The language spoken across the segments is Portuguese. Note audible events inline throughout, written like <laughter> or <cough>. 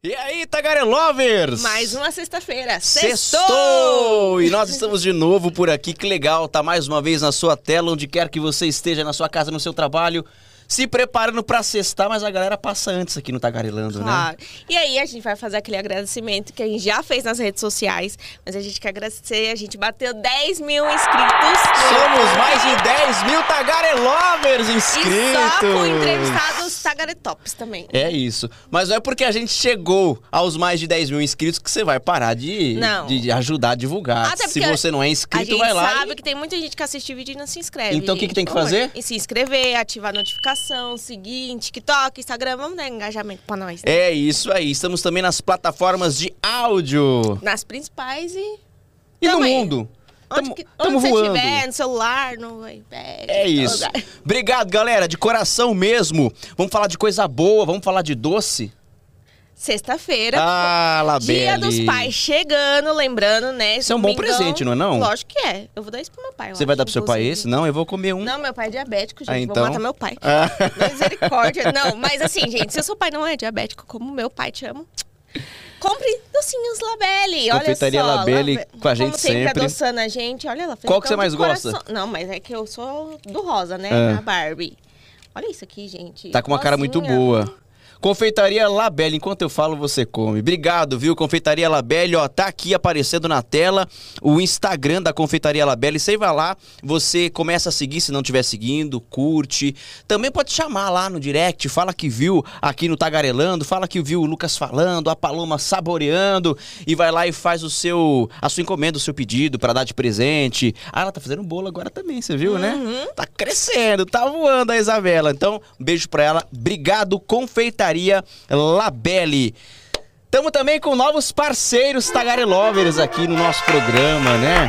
E aí, Tagarelovers? Mais uma sexta-feira. Sextou! E nós estamos de novo por aqui, que legal, tá mais uma vez na sua tela, onde quer que você esteja, na sua casa, no seu trabalho, se preparando pra sextar, mas a galera passa antes aqui no Tagarelando, né? Claro. E aí a gente vai fazer aquele agradecimento que a gente já fez nas redes sociais, mas a gente quer agradecer, a gente bateu 10 mil inscritos. Somos mais de 10 mil Tagarelovers inscritos! E só com entrevistados Tagaretops também. É isso. Mas não é porque a gente chegou aos mais de 10 mil inscritos que você vai parar de, de, de ajudar a divulgar. Até Se você não é A inscrito, gente vai lá sabe e... que tem muita gente que assiste o vídeo e não se inscreve. Então, o que que tem que fazer? E se inscrever, ativar a notificação, seguir em TikTok, Instagram. Vamos dar engajamento pra nós. né? É isso aí. Estamos também nas plataformas de áudio. Nas principais e E no Também. mundo. onde, Tamo, que, tamo onde você voando. estiver, no celular, no iPad. É isso. lugar. Obrigado, galera, de coração mesmo. Vamos falar de coisa boa, vamos falar de doce. Sexta-feira. Ah, Labelle. Dia dos Pais chegando, lembrando, né? Isso é um bom presente, não é não? Lógico que é. Eu vou dar isso pro meu pai. Você vai dar pro seu pai esse? Não, eu vou comer um. Não, meu pai é diabético, gente. Ah, Vou então? matar meu pai. Ah. <laughs> Misericórdia. Não, mas assim, gente, se o seu pai não é diabético, como meu pai, te amo. Compre docinhos Labelle, olha Confeitaria só. Labelle Labe- com a gente Como sempre. sempre. adoçando a gente, olha lá. Qual que você mais gosta? Não, mas é que eu sou do rosa, né? Ah. A Barbie. Olha isso aqui, gente. Tá com uma cara muito boa. Confeitaria Labelle, enquanto eu falo, você come. Obrigado, viu? Confeitaria Labelle, ó, tá aqui aparecendo na tela o Instagram da Confeitaria Labelle. Você vai lá, você começa a seguir se não estiver seguindo, curte. Também pode chamar lá no direct, fala que viu aqui no Tagarelando, fala que viu o Lucas falando, a Paloma saboreando e vai lá e faz o seu a sua encomenda, o seu pedido pra dar de presente. Ah, ela tá fazendo bolo agora também, você viu, né? Tá crescendo, tá voando a Isabela. Então, um beijo pra ela. Obrigado, Confeitaria Labelle. Tamo também com novos parceiros Tagarelovers aqui no nosso programa, né?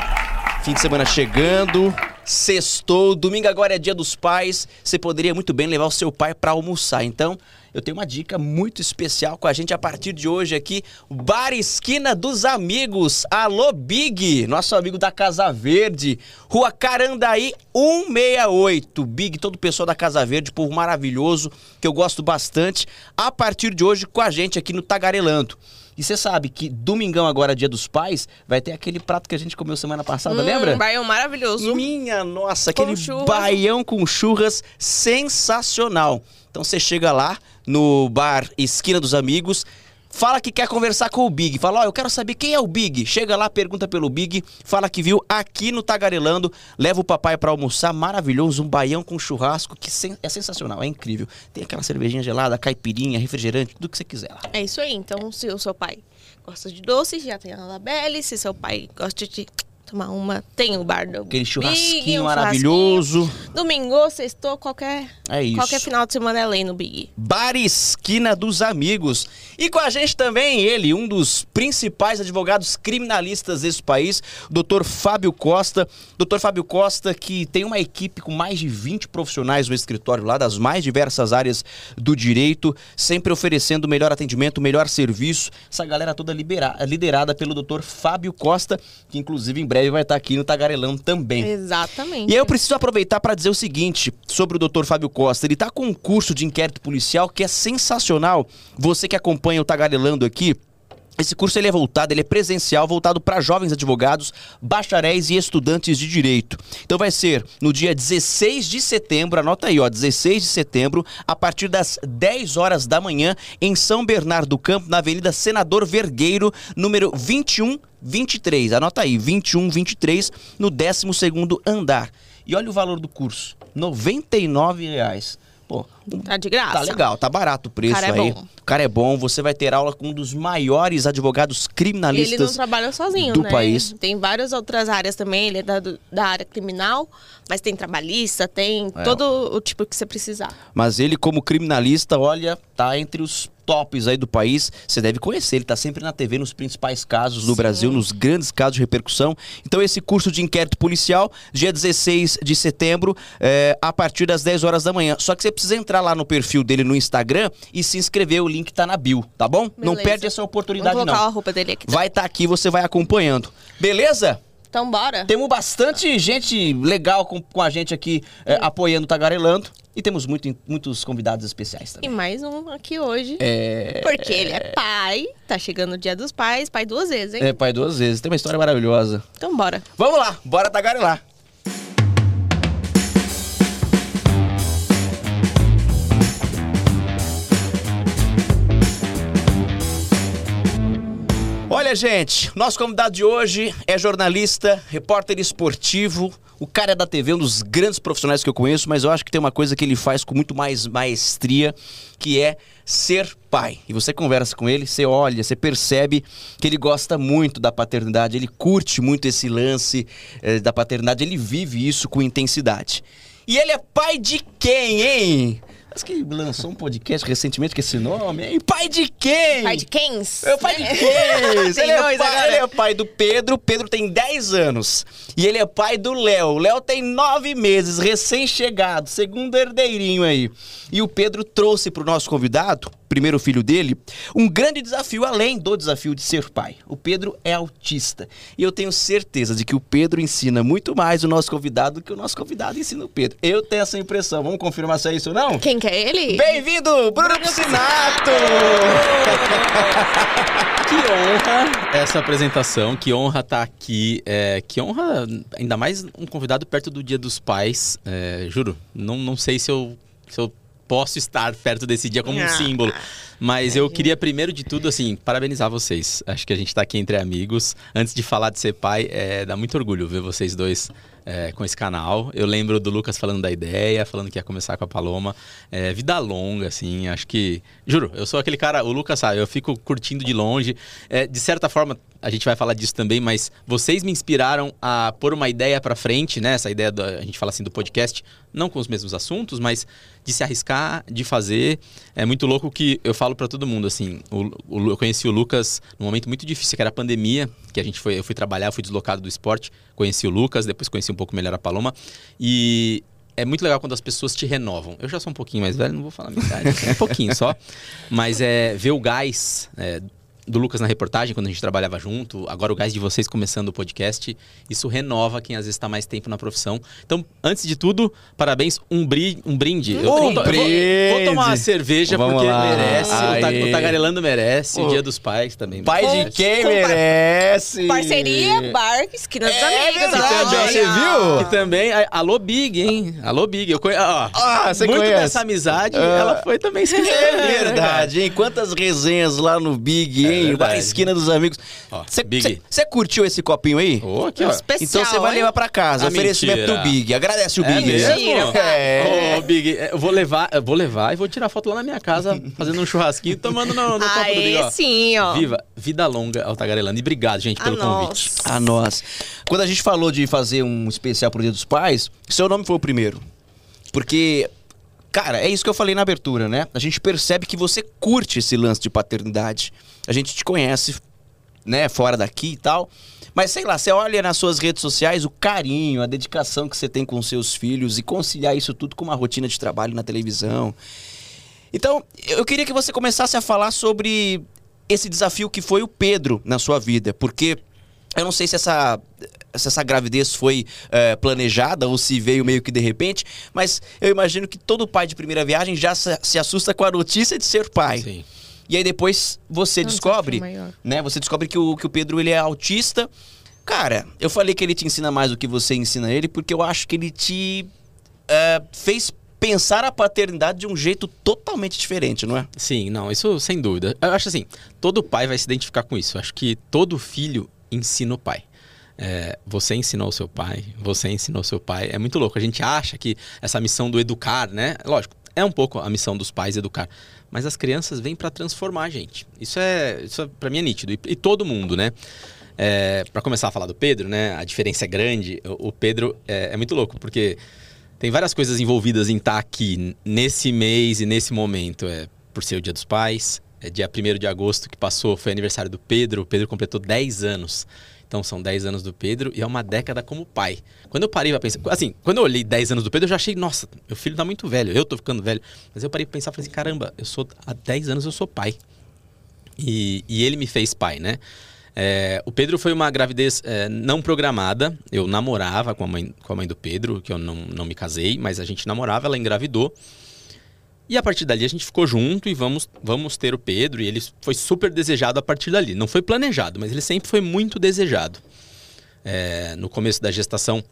Fim de semana chegando, sextou, domingo agora é dia dos pais. Você poderia muito bem levar o seu pai pra almoçar. Então, eu tenho uma dica muito especial com a gente a partir de hoje aqui, Bar Esquina dos Amigos. Alô Big, nosso amigo da Casa Verde, Rua Carandaí 168. Big, todo o pessoal da Casa Verde, povo maravilhoso, que eu gosto bastante. A partir de hoje com a gente aqui no Tagarelando. E você sabe que domingão agora, dia dos pais, vai ter aquele prato que a gente comeu semana passada, Hum, lembra? Baião maravilhoso. Minha nossa, Com aquele churras. baião com churras sensacional. Então você chega lá no bar Esquina dos Amigos, fala que quer conversar com o Big. Fala, ó, eu quero saber quem é o Big. Chega lá, pergunta pelo Big, fala que viu aqui no Tagarelando, leva o papai pra almoçar, maravilhoso, um baião com churrasco que sen- é sensacional, é incrível. Tem aquela cervejinha gelada, caipirinha, refrigerante, tudo que você quiser lá. É isso aí. Então, se o seu pai gosta de doces, já tem a Labelle. Se seu pai gosta de tomar uma, tem o bar do Aquele Big, churrasquinho um maravilhoso. churrasquinho. Domingo, sextou, qualquer, É isso. qualquer final de semana é lei no Big. Bar Esquina dos Amigos. E com a gente também ele, um dos principais advogados criminalistas desse país, Dr. Fábio Costa. Dr. Fábio Costa, que tem uma equipe com mais de 20 profissionais no escritório lá, das mais diversas áreas do direito, sempre oferecendo o melhor atendimento, o melhor serviço. Essa galera toda libera- liderada pelo Dr. Fábio Costa, que inclusive em breve vai estar aqui no Tagarelão também. Exatamente. E aí eu preciso aproveitar para dizer o seguinte sobre o Dr. Fábio Costa. Ele tá com um curso de inquérito policial que é sensacional. Você que acompanha o Tagarelando aqui, esse curso ele é voltado, ele é presencial, voltado para jovens advogados, bacharéis e estudantes de direito. Então vai ser no dia 16 de setembro, anota aí, ó, 16 de setembro, a partir das 10 horas da manhã, em São Bernardo do Campo, na Avenida Senador Vergueiro, número 2123. Anota aí, 2123, no 12º andar. E olha o valor do curso, 99 reais. Pô, Tá de graça. Tá legal, tá barato o preço Cara é aí. bom. O cara é bom, você vai ter aula com um dos maiores advogados E ele não criminalistas. trabalha sozinho, do né? país. Tem várias outras áreas também. Ele é da, da área criminal, mas tem trabalhista, tem É. todo o tipo que você precisar. Mas ele, como criminalista, olha, tá entre os tops aí do país. Você deve conhecer, ele tá sempre na TV nos principais casos do Sim. Brasil, nos grandes casos de repercussão. Então, esse curso de inquérito policial, dia 16 de setembro, é, a partir das 10 horas da manhã. Só que você precisa entrar lá no perfil dele no Instagram e se inscrever, o link tá na bio, tá bom? Não Beleza. perde essa Vou oportunidade, colocar não. a roupa dele aqui. Vai estar aqui, você vai acompanhando. Beleza? Então bora. Temos bastante gente legal com, com a gente aqui é, apoiando o Tagarelando. E temos muito, muitos convidados especiais E também. mais um aqui hoje. É, Porque ele é pai, tá chegando o dia dos pais, pai duas vezes, hein? é pai duas vezes. Tem uma história maravilhosa. Então bora. Vamos lá, bora tagarelar. Olha, gente, nosso convidado de hoje é jornalista, repórter esportivo. O cara é da TV, um dos grandes profissionais que eu conheço, mas eu acho que tem uma coisa que ele faz com muito mais maestria, que é ser pai. E você conversa com ele, você olha, você percebe que ele gosta muito da paternidade, ele curte muito esse lance eh, da paternidade, ele vive isso com intensidade. E ele é pai de quem, hein? Que lançou um podcast recentemente com esse nome, hein? Pai de quem? Pai de Kens? É o pai de quem? Tem <laughs> ele, é pai, ele é pai do Pedro. Pedro tem 10 anos. E ele é pai do Léo. O Léo tem 9 meses, recém-chegado, segundo herdeirinho aí. E o Pedro trouxe pro nosso convidado, primeiro filho dele, um grande desafio, além do desafio de ser pai. O Pedro é autista. E eu tenho certeza de que o Pedro ensina muito mais o nosso convidado do que o nosso convidado ensina o Pedro. Eu tenho essa impressão. Vamos confirmar se é isso ou não? Quem que é ele? Bem-vindo, Bruno Piscinato! Que honra essa apresentação, que honra estar aqui, é, que honra, ainda mais um convidado perto do Dia dos Pais. é, juro, não, não sei se eu, se eu posso estar perto desse dia como um Ah. símbolo. Mas eu queria, primeiro de tudo, assim, parabenizar vocês. Acho que a gente tá aqui entre amigos. Antes de falar de ser pai, é, dá muito orgulho ver vocês dois é, com esse canal. Eu lembro do Lucas falando da ideia, falando que ia começar com a Paloma. É, vida longa, assim, acho que. Juro, eu sou aquele cara, o Lucas sabe, eu fico curtindo de longe. É, de certa forma, a gente vai falar disso também, mas vocês me inspiraram a pôr uma ideia pra frente, né? Essa ideia, do, a gente fala assim, do podcast, não com os mesmos assuntos, mas de se arriscar, de fazer. É muito louco que eu falo pra todo mundo, assim, o, o eu conheci o Lucas num momento muito difícil, que era a pandemia, que a gente foi, eu fui trabalhar, fui deslocado do esporte, conheci o Lucas, depois conheci um pouco melhor a Paloma, e é muito legal quando as pessoas te renovam. Eu já sou um pouquinho mais velho, não vou falar a minha idade, <laughs> um pouquinho só, mas é ver o gás é, do Lucas na reportagem, quando a gente trabalhava junto, agora o gás de vocês começando o podcast, isso renova quem às vezes está mais tempo na profissão. Então, antes de tudo, parabéns, um, bri um brinde. Eu- Um eu vou- brinde. Vou, tomar uma cerveja Vamos porque lá. merece, Aê. o Tagarelando merece, Ô. o Dia dos Pais também Pai de merece. quem Com par- merece? Parceria, bar, esquina dos É amigos. você viu? E também, alô Big, hein? Alô Big. Eu conhe... ó, Ah, você muito conhece? dessa amizade, Ah. ela foi também escrita. É verdade, hein? Quantas resenhas lá no Big, É Na esquina dos amigos. Você curtiu esse copinho aí? Ô, aqui, ó. Especial, Então você vai hein? levar pra casa. Ah, oferecimento mentira. do Big. Agradece o É Big. mesmo? É. Ô, Big, eu vou levar, eu vou levar e vou tirar foto lá na minha casa, <laughs> fazendo um churrasquinho, tomando no, no copo do Big, ó. sim, ó. Viva, vida longa ao Tagarelando. E obrigado, gente, A pelo nós. convite. A nós. Quando a gente falou de fazer um especial pro Dia dos Pais, seu nome foi o primeiro. Porque, cara, é isso que eu falei na abertura, né? A gente percebe que você curte esse lance de paternidade. A gente te conhece, né, fora daqui e tal. Mas sei lá, você olha nas suas redes sociais o carinho, a dedicação que você tem com seus filhos e conciliar isso tudo com uma rotina de trabalho na televisão. Então, eu queria que você começasse a falar sobre esse desafio que foi o Pedro na sua vida, porque eu não sei se essa, se essa gravidez foi eh, planejada ou se veio meio que de repente, mas eu imagino que todo pai de primeira viagem já se, se assusta com a notícia de ser pai. Sim. E aí depois você É um descobre, maior. né? Você descobre que o, que o Pedro ele é autista. Cara, eu falei que ele te ensina mais do que você ensina ele, porque eu acho que ele te eh, fez pensar a paternidade de um jeito totalmente diferente, não é? Sim, não, isso sem dúvida. Eu acho assim, todo pai vai se identificar com isso. Eu acho que todo filho ensina o pai. É, você ensinou seu pai, você ensinou seu pai. É muito louco. A gente acha que essa missão do educar, né? Lógico, é um pouco a missão dos pais educar. Mas as crianças vêm para transformar a gente. Isso é, isso é para mim é nítido. E, e todo mundo, né? É, para começar a falar do Pedro, né? A diferença é grande. O, o Pedro é, é muito louco, porque tem várias coisas envolvidas em estar aqui n- nesse mês e nesse momento. É por ser o Dia dos Pais. É dia 1 de agosto que passou, foi aniversário do Pedro. O Pedro completou 10 anos. Então são 10 anos do Pedro e é uma década como pai. Quando eu parei pra pensar. Assim, quando eu olhei 10 anos do Pedro, eu já achei, nossa, meu filho tá muito velho, eu tô ficando velho. Mas eu parei pra pensar e falei assim, caramba, eu sou. Há 10 anos eu sou pai. E, e ele me fez pai, né? É, o Pedro foi uma gravidez é, não programada. Eu namorava com a, mãe, com a mãe do Pedro, que eu não, não me casei, mas a gente namorava, ela engravidou. E a partir dali a gente ficou junto e vamos, vamos ter o Pedro. E ele foi super desejado a partir dali. Não foi planejado, mas ele sempre foi muito desejado. É, no começo da gestação,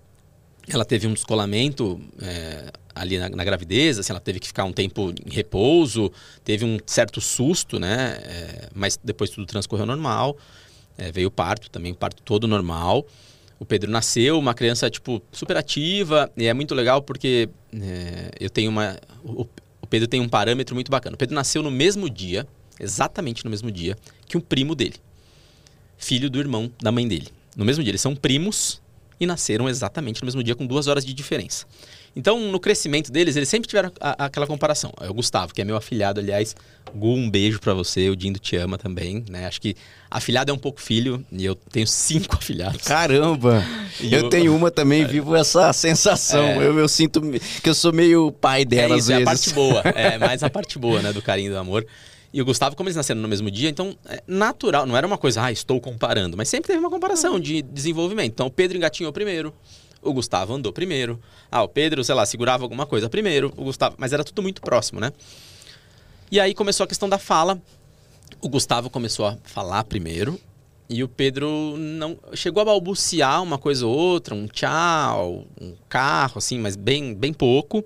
ela teve um descolamento é, ali na, na, gravidez, assim, ela teve que ficar um tempo em repouso, teve um certo susto, né? É, mas depois tudo transcorreu normal. É, veio o parto, também o parto todo normal. O Pedro nasceu, uma criança, tipo, super ativa, e é muito legal porque é, eu tenho uma... o Pedro tem um parâmetro muito bacana. O Pedro nasceu no mesmo dia, exatamente no mesmo dia, que um primo dele. Filho do irmão da mãe dele. No mesmo dia, eles são primos, e nasceram exatamente no mesmo dia, com duas horas de diferença. Então, no crescimento deles, eles sempre tiveram a, a, aquela comparação. É o Gustavo, que é meu afilhado, aliás. Gu, um beijo para você. O Dindo te ama também, né? Acho que afilhado é um pouco filho e eu tenho cinco <laughs> afilhados. Caramba! <laughs> eu, eu, tenho uma também, <laughs> é, vivo essa sensação. É, eu, eu, sinto que eu sou meio pai dela é isso, às vezes. É a parte boa. É mais a parte boa, né? Do carinho e do amor. E o Gustavo, como eles nasceram no mesmo dia, então é natural, não era uma coisa, ah, estou comparando, mas sempre teve uma comparação uhum. de desenvolvimento. Então o Pedro engatinhou primeiro, o Gustavo andou primeiro. Ah, o Pedro, sei lá, segurava alguma coisa primeiro, o Gustavo, mas era tudo muito próximo, né? E aí começou a questão da fala. O Gustavo começou a falar primeiro e o Pedro não chegou a balbuciar uma coisa ou outra, um tchau, um carro assim, mas bem bem pouco.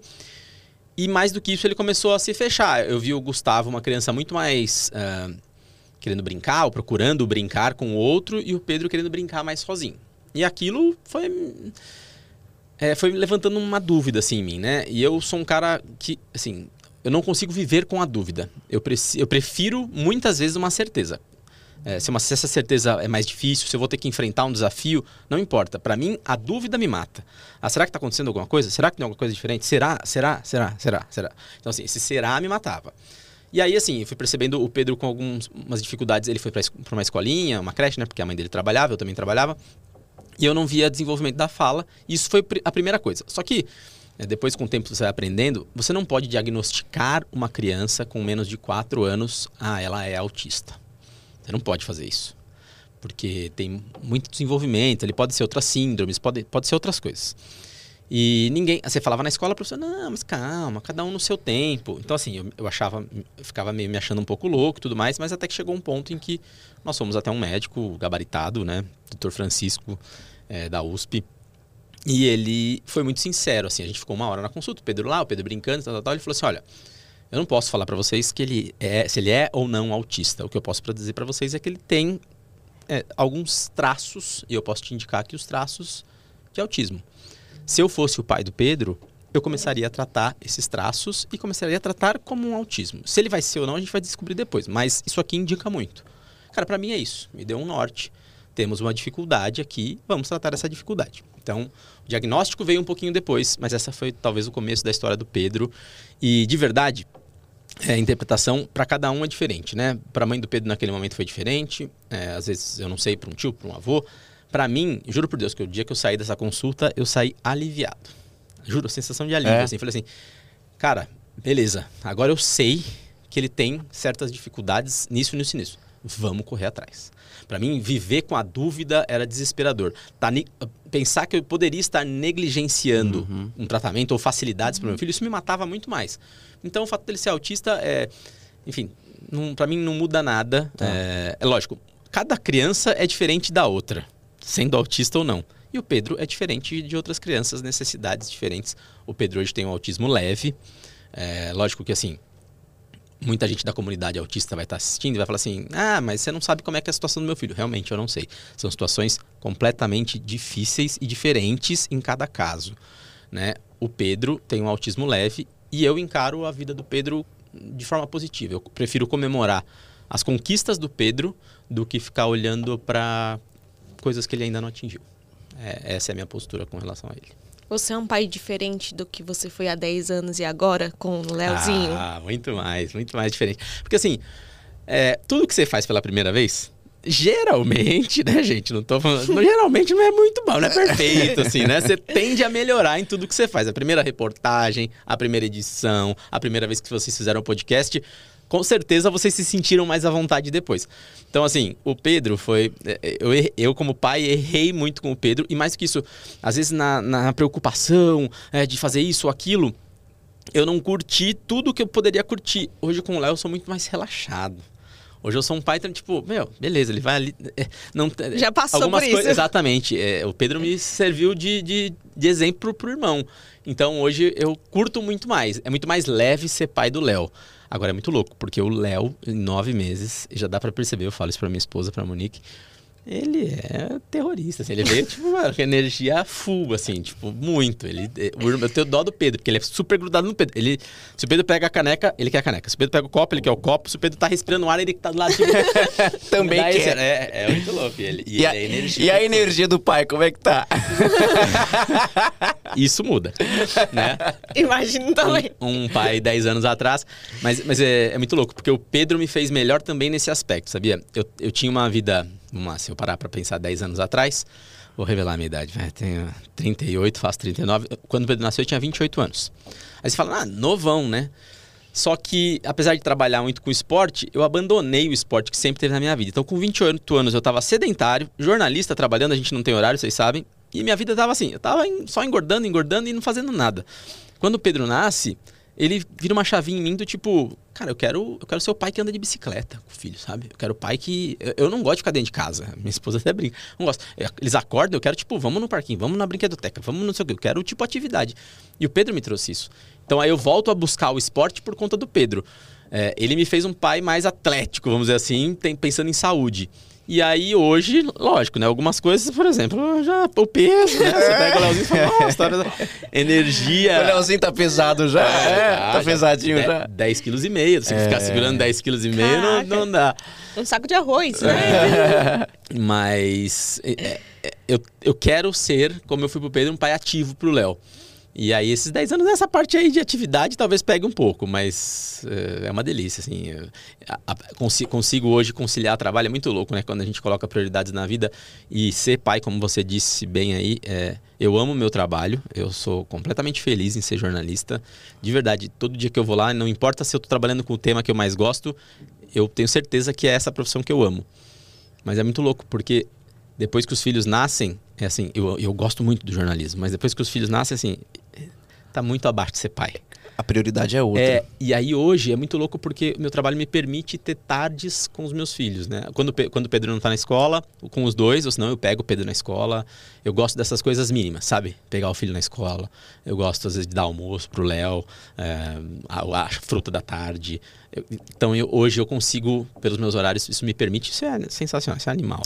E mais do que isso, ele começou a se fechar. Eu vi o Gustavo, uma criança muito mais uh, querendo brincar, ou procurando brincar com o outro, e o Pedro querendo brincar mais sozinho. E aquilo foi. É, foi levantando uma dúvida assim em mim, né? E eu sou um cara que, assim, eu não consigo viver com a dúvida. Eu, eu prefiro muitas vezes uma certeza. É, se, uma, se, essa certeza é mais difícil, se eu vou ter que enfrentar um desafio, não importa. Para mim, a dúvida me mata. Ah, será que está acontecendo alguma coisa? Será que tem alguma coisa diferente? Será? Será? Será? Será? Será? Então, assim, esse será me matava. E aí, assim, eu fui percebendo o Pedro com algumas dificuldades. Ele foi para uma escolinha, uma creche, né? Porque a mãe dele trabalhava, eu também trabalhava. E eu não via desenvolvimento da fala. Isso foi a primeira coisa. Só que, é, depois com o tempo você vai aprendendo, você não pode diagnosticar uma criança com menos de 4 anos, ah, ela é autista. Você não pode fazer isso. Porque tem muito desenvolvimento, ele pode ser outras síndromes, pode, pode ser outras coisas. E ninguém. Você falava na escola, professor, não, mas calma, cada um no seu tempo. Então, assim, eu, eu achava, eu ficava meio me achando um pouco louco e tudo mais, mas até que chegou um ponto em que nós fomos até um médico gabaritado, né? Doutor Francisco, é, da USP. E ele foi muito sincero, assim, a gente ficou uma hora na consulta, o Pedro lá, o Pedro brincando, tal, tal, tal, ele falou assim: olha, eu não posso falar para vocês que ele é, se ele é ou não autista. O que eu posso dizer para vocês é que ele tem é, alguns traços, e eu posso te indicar aqui os traços de autismo. Se eu fosse o pai do Pedro, eu começaria a tratar esses traços e começaria a tratar como um autismo. Se ele vai ser ou não, a gente vai descobrir depois, mas isso aqui indica muito. Cara, para mim é isso, me deu um norte. Temos uma dificuldade aqui, vamos tratar essa dificuldade. Então, o diagnóstico veio um pouquinho depois, mas essa foi talvez o começo da história do Pedro. E de verdade, é, a interpretação para cada um é diferente, né? Para a mãe do Pedro naquele momento foi diferente. É, às vezes eu não sei para um tio, para um avô. Para mim, juro por Deus que o dia que eu saí dessa consulta eu saí aliviado. Juro, sensação de alívio. É. Assim, falei assim, cara, beleza. Agora eu sei que ele tem certas dificuldades nisso, nisso, nisso. Vamos correr atrás. Para mim, viver com a dúvida era desesperador. Tá, pensar que eu poderia estar negligenciando uhum. um tratamento ou facilidades uhum. para meu filho, isso me matava muito mais. Então, o fato dele ser autista, é, enfim, para mim não muda nada. Tá. É, é lógico, cada criança é diferente da outra, sendo autista ou não. E o Pedro é diferente de outras crianças, necessidades diferentes. O Pedro hoje tem um autismo leve. É, lógico que assim, muita gente da comunidade autista vai estar assistindo e vai falar assim: ah, mas você não sabe como é que é a situação do meu filho. Realmente, eu não sei. São situações completamente difíceis e diferentes em cada caso. Né? O Pedro tem um autismo leve e eu encaro a vida do Pedro de forma positiva. Eu prefiro comemorar as conquistas do Pedro do que ficar olhando para coisas que ele ainda não atingiu. É, essa é a minha postura com relação a ele. Você é um pai diferente do que você foi há 10 anos e agora com o Leozinho? Ah, muito mais, muito mais diferente. Porque assim, é, tudo que você faz pela primeira vez, geralmente, né, gente? Não tô falando. Geralmente não é muito bom, não é perfeito, assim, né? Você tende a melhorar em tudo que você faz. A primeira reportagem, a primeira edição, a primeira vez que vocês fizeram o podcast. Com certeza vocês se sentiram mais à vontade depois. Então, assim, o Pedro foi. É, é, eu, eu como pai, errei muito com o Pedro. E mais que isso, às vezes na, na preocupação é, de fazer isso ou aquilo, eu não curti tudo que eu poderia curtir. Hoje com o Léo eu sou muito mais relaxado. Hoje eu sou um pai, tipo, meu, beleza, ele vai ali. É, não, Já passou algumas por isso. Exatamente. É, o Pedro me serviu de, de, de exemplo pro irmão. Então hoje eu curto muito mais. É muito mais leve ser pai do Léo. Agora é muito louco, porque o Léo, em nove meses, já dá para perceber, eu falo isso pra minha esposa, pra Monique ele é terrorista, assim, ele veio, tipo, uma energia full, assim, tipo, muito. Ele, é, eu tenho dó do Pedro, porque ele é super grudado no Pedro. Ele, se o Pedro pega a caneca, ele quer a caneca. Se o Pedro pega o copo, ele quer o copo. Se o Pedro tá respirando o ar, ele tá do lado de <laughs> Também quer. Esse, é, é muito louco. Ele, e, e, a, energia, e a energia do pai, como é que tá? <laughs> Isso muda, né? Imagino também. Um, um pai 10 anos atrás. Mas, mas é, é muito louco, porque o Pedro me fez melhor também nesse aspecto, sabia? Eu, eu tinha uma vida vamos lá, se eu parar para pensar 10 anos atrás, vou revelar a minha idade, né? tenho 38, faço 39. Quando o Pedro nasceu, eu tinha 28 anos. Aí você fala, ah, novão, né? Só que, apesar de trabalhar muito com esporte, eu abandonei o esporte que sempre teve na minha vida. Então, com 28 anos, eu estava sedentário, jornalista trabalhando, a gente não tem horário, vocês sabem. E minha vida estava assim, eu estava só engordando, engordando e não fazendo nada. Quando o Pedro nasce, ele vira uma chavinha em mim do tipo, cara, eu quero, eu quero ser o pai que anda de bicicleta com o filho, sabe? Eu quero o pai que. Eu, eu não gosto de ficar dentro de casa. Minha esposa até brinca. Não gosto. É, eles acordam, eu quero, tipo, vamos no parquinho, vamos na brinquedoteca, vamos não sei o que. Eu quero, tipo, atividade. E o Pedro me trouxe isso. Então aí eu volto a buscar o esporte por conta do Pedro. É, ele me fez um pai mais atlético, vamos dizer assim, tem, pensando em saúde. E aí hoje, lógico, né? Algumas coisas, por exemplo, já o peso, né? Você pega o Leozinho e fala, nossa, energia. O Leozinho tá pesado já, é, é tá já, pesadinho já. já. 10 quilos e meio. Se é. ficar segurando 10 quilos e meio, não, não dá. Um saco de arroz, né? <laughs> Mas é, é, eu, eu quero ser, como eu fui pro Pedro, um pai ativo pro Léo. E aí, esses 10 anos, essa parte aí de atividade talvez pegue um pouco, mas é, é uma delícia, assim. A, consigo, hoje conciliar trabalho, é muito louco, né? Quando a gente coloca prioridades na vida e ser pai, como você disse bem aí, é, eu amo meu trabalho, eu sou completamente feliz em ser jornalista. De verdade, todo dia que eu vou lá, não importa se eu estou trabalhando com o tema que eu mais gosto, eu tenho certeza que é essa profissão que eu amo. Mas é muito louco, porque depois que os filhos nascem, é assim, eu, eu gosto muito do jornalismo, mas depois que os filhos nascem, assim, tá muito abaixo de ser pai. A prioridade é outra. É, e aí hoje é muito louco porque o meu trabalho me permite ter tardes com os meus filhos, né? Quando, quando o Pedro não está na escola, com os dois, ou senão eu pego o Pedro na escola. Eu gosto dessas coisas mínimas, sabe? Pegar o filho na escola. Eu gosto, às vezes, de dar almoço pro Léo, é, a, a, fruta da tarde. Eu, então, eu, hoje eu consigo, pelos meus horários, isso me permite. Isso é sensacional, isso é animal.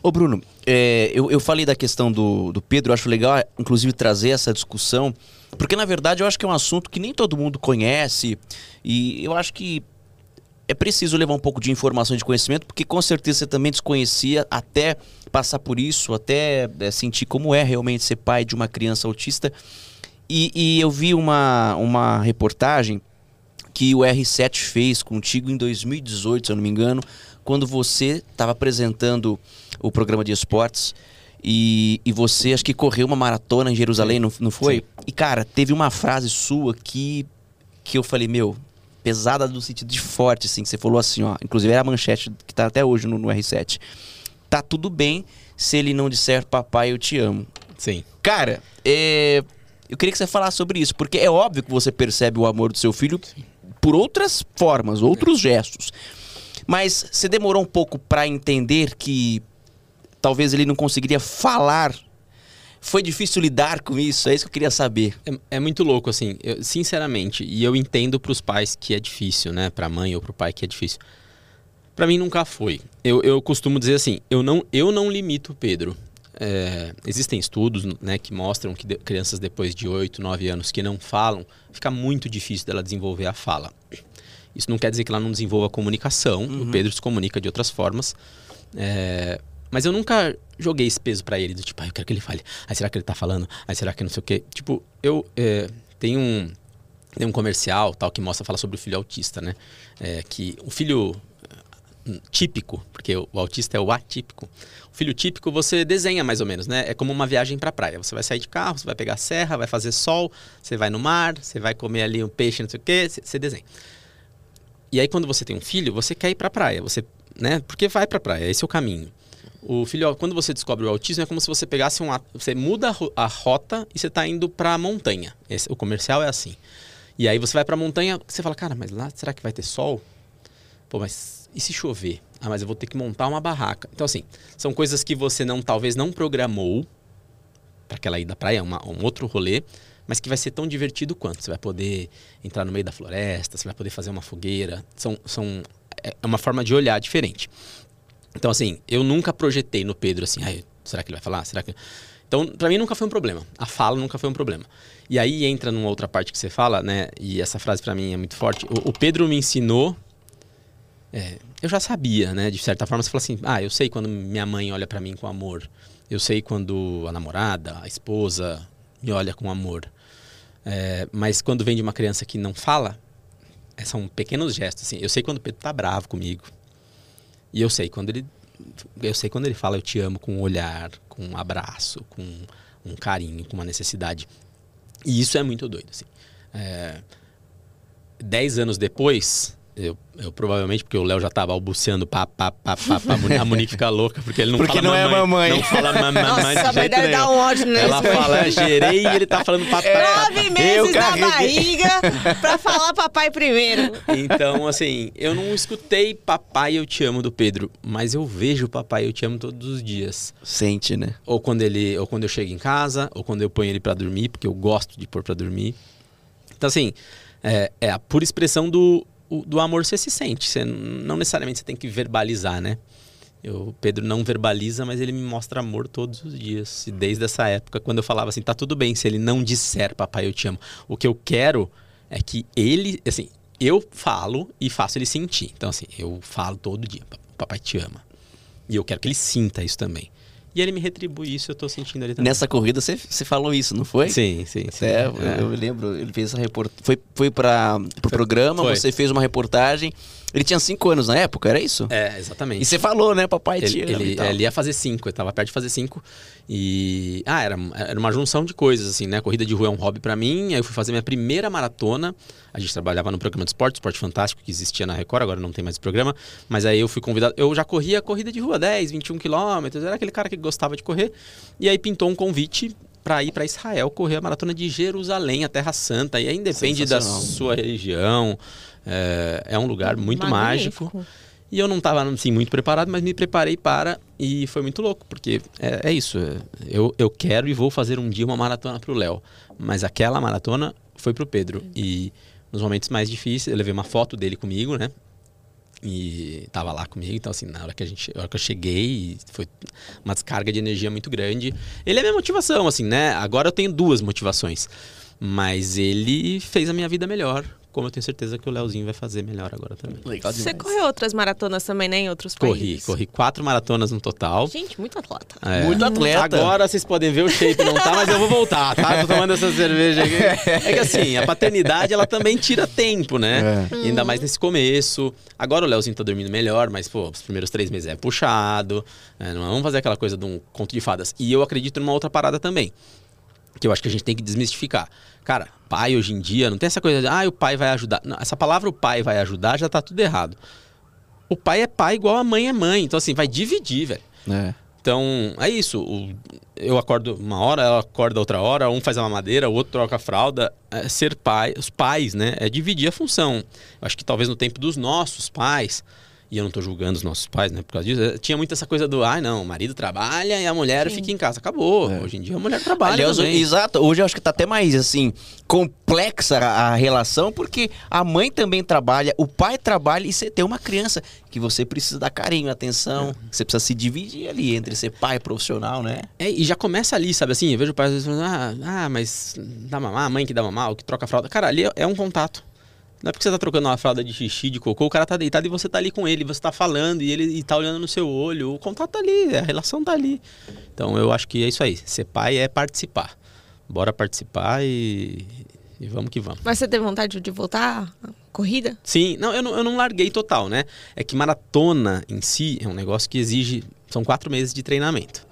Ô, Bruno, é, eu, eu falei da questão do, do Pedro, eu acho legal, inclusive, trazer essa discussão porque na verdade eu acho que é um assunto que nem todo mundo conhece e eu acho que é preciso levar um pouco de informação de conhecimento, porque com certeza você também desconhecia até passar por isso, até é, sentir como é realmente ser pai de uma criança autista. E, e eu vi uma, uma reportagem que o R7 fez contigo em 2018, se eu não me engano, quando você estava apresentando o programa de esportes. E, e você acho que correu uma maratona em Jerusalém, não, não foi? Sim. E cara, teve uma frase sua que, que eu falei, meu, pesada no sentido de forte, assim, que você falou assim, ó. Inclusive era a manchete que tá até hoje no, no R7. Tá tudo bem se ele não disser papai, eu te amo. Sim. Cara, é, eu queria que você falasse sobre isso, porque é óbvio que você percebe o amor do seu filho Sim. por outras formas, outros gestos. Mas você demorou um pouco para entender que talvez ele não conseguiria falar. Foi difícil lidar com isso? É isso que eu queria saber. É, é muito louco, assim, eu, sinceramente, e eu entendo para os pais que é difícil, né? Para a mãe ou para o pai que é difícil. Para mim nunca foi. Eu, eu costumo dizer assim, eu não, eu não limito o Pedro. É, existem estudos né, que mostram que de, crianças depois de 8, 9 anos que não falam, fica muito difícil dela desenvolver a fala. Isso não quer dizer que ela não desenvolva a comunicação, uhum. o Pedro se comunica de outras formas. É, mas eu nunca joguei esse peso para ele, do tipo, ah, eu quero que ele fale. Aí será que ele tá falando? Aí será que não sei o quê? Tipo, eu é, tenho um, tem um comercial tal que mostra, fala sobre o filho autista, né? É, que o filho hum, típico, porque o, autista é o atípico. O filho típico você desenha mais ou menos, né? É como uma viagem para praia. Você vai sair de carro, você vai pegar serra, vai fazer sol, você vai no mar, você vai comer ali um peixe, não sei o quê, você desenha. e aí quando você tem um filho, você quer ir pra praia, você, né? Porque vai pra praia, esse é o caminho. O filho, quando você descobre o autismo, é como se você pegasse um, você muda a rota e você está indo para a montanha. Esse, o comercial é assim. E aí você vai para a montanha, você fala, cara, mas lá será que vai ter sol? Pô, mas e se chover? Ah, mas eu vou ter que montar uma barraca. Então assim, são coisas que você não talvez não programou para aquela ida à praia, uma, um outro rolê, mas que vai ser tão divertido quanto. Você vai poder entrar no meio da floresta, você vai poder fazer uma fogueira. São, são é uma forma de olhar diferente. Então, assim, eu nunca projetei no Pedro assim, será que ele vai falar? Será que. Então, para mim nunca foi um problema. A fala nunca foi um problema. E aí entra numa outra parte que você fala, né? E essa frase para mim é muito forte. O, o Pedro me ensinou. É, eu já sabia, né? De certa forma, você fala assim: ah, eu sei quando minha mãe olha para mim com amor. Eu sei quando a namorada, a esposa me olha com amor. É, mas quando vem de uma criança que não fala, é, são pequenos gestos. Assim. Eu sei quando o Pedro tá bravo comigo. E eu sei quando ele eu sei quando ele fala eu te amo com um olhar, com um abraço, com um carinho, com uma necessidade. E isso é muito doido, assim. É, dez anos depois, eu, eu, provavelmente, porque o Léo já tava albuceando pá, pá, pá, pá, pá a Monique fica louca, porque ele não porque fala não mamãe. é mamãe. Não fala mamãe Nossa, de jeito deve nenhum. dar um ódio nesse Ela fala gerei e ele tá falando pá. Nove meses na barriga pra falar papai primeiro. Então, assim, eu não escutei Papai Eu Te Amo do Pedro, mas eu vejo Papai Eu Te Amo todos os dias. Sente, né? Ou quando ele, ou quando eu chego em casa, ou quando eu ponho ele para dormir, porque eu gosto de pôr para dormir. Então, assim, é, é a pura expressão do, do amor você se sente. Você não necessariamente você tem que verbalizar, né? O Pedro não verbaliza, mas ele me mostra amor todos os dias. E desde essa época, quando eu falava assim, tá tudo bem se ele não disser papai eu te amo. O que eu quero é que ele, assim, eu falo e faço ele sentir. Então assim, eu falo todo dia, papai te ama. E eu quero que ele sinta isso também. E ele me retribui isso, eu tô sentindo ele também. Nessa corrida você, você falou isso, não foi? Sim, sim, sim. É, eu, eu lembro, ele fez essa reportagem. Foi, foi para o pro programa, foi. você fez uma reportagem. Ele tinha cinco anos na época, era isso? É, exatamente. E você falou, né, papai ele, ama ele, ele, ia fazer cinco, eu tava perto de fazer cinco. E. Ah, era, era uma junção de coisas, assim, né? Corrida de rua é um hobby para mim. Aí eu fui fazer minha primeira maratona. A gente trabalhava no programa de esporte, Esporte Fantástico, que existia na Record, agora não tem mais programa. Mas aí eu fui convidado. Eu já corria corrida de rua 10, 21 quilômetros. Era aquele cara que gostava de correr. E aí pintou um convite para ir para Israel correr a maratona de Jerusalém, a Terra Santa. E aí independe da sua religião. É, é um lugar muito Magnífico. mágico. E eu não estava assim, muito preparado, mas me preparei para e foi muito louco, porque é, é isso. Eu, eu quero e vou fazer um dia uma maratona para o Léo, mas aquela maratona foi para o Pedro. E nos momentos mais difíceis, eu levei uma foto dele comigo, né? E tava lá comigo, então assim, na hora que a gente, hora que eu cheguei, foi uma descarga de energia muito grande. Ele é minha motivação, assim, né? Agora eu tenho duas motivações, mas ele fez a minha vida melhor, como eu tenho certeza que o Leozinho vai fazer melhor agora também. Legal Você correu outras maratonas também, né? Em outros Corri, países? corri quatro maratonas no total. Gente, muito atleta. É. Muito atleta. Agora vocês podem ver o shape, não tá, mas eu vou voltar, tá? Tô tomando essa cerveja aqui. É que assim, a paternidade, ela também tira tempo, né? É. E ainda mais nesse começo. Agora o Leozinho tá dormindo melhor, mas, pô, os primeiros três meses é puxado. né? Não vamos fazer aquela coisa de um conto de fadas. E eu acredito numa outra parada também. Que eu acho que a gente tem que desmistificar. Cara, pai hoje em dia, não tem essa coisa de, ah, o pai vai ajudar. Não, essa palavra o pai vai ajudar já tá tudo errado. O pai é pai igual a mãe é mãe. Então, assim, vai dividir, velho. É. Então, é isso. Eu acordo uma hora, ela acorda outra hora, um faz a mamadeira, o outro troca a fralda. É ser pai, os pais, né? É dividir a função. Eu acho que talvez no tempo dos nossos pais, e eu não tô julgando os nossos pais, né, por causa disso, tinha muito essa coisa do, ai não, o marido trabalha e a mulher Sim. fica em casa. Acabou. Hoje em dia a mulher trabalha Aliás, também. exato. Hoje eu acho que tá até mais assim complexa a a relação, porque a mãe também trabalha, o pai trabalha e você tem uma criança que você precisa dar carinho, atenção, que você precisa se dividir ali entre ser pai e profissional, né? É, e já começa ali, sabe assim? Eu vejo pais às vezes falando, ah, ah, mas dá mamar, a mãe que dá mamar, o que troca a fralda. Cara, ali é, é um contato. Não é porque você tá trocando uma fralda de xixi, de cocô, o cara tá deitado e você tá ali com ele, você tá falando e ele e tá olhando no seu olho. O contato tá ali, a relação tá ali. Então eu acho que é isso aí. Ser pai é participar. Bora participar e, e vamos que vamos. Mas você teve vontade de voltar à corrida? Sim, não eu, não, eu não larguei total, né? É que maratona em si é um negócio que exige. São quatro meses de treinamento.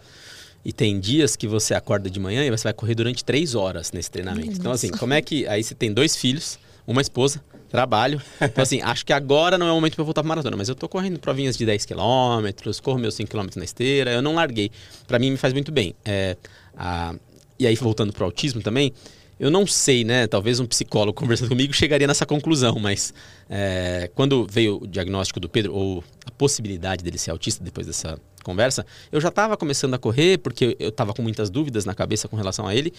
E tem dias que você acorda de manhã e você vai correr durante três horas nesse treinamento. Então, assim, como é que. Aí você tem dois filhos, uma esposa, Trabalho. Então, assim, acho que agora não é o momento eu voltar pra maratona, mas eu tô correndo provinhas de 10 km, corro meus 5 km na esteira, eu não larguei. Pra mim me faz muito bem. É, a... E aí, voltando pro autismo também, eu não sei, né? Talvez um psicólogo <laughs> conversando comigo chegaria nessa conclusão, mas é, quando veio o diagnóstico do Pedro, ou a possibilidade dele ser autista depois dessa conversa, eu já estava começando a correr, porque eu estava com muitas dúvidas na cabeça com relação a ele.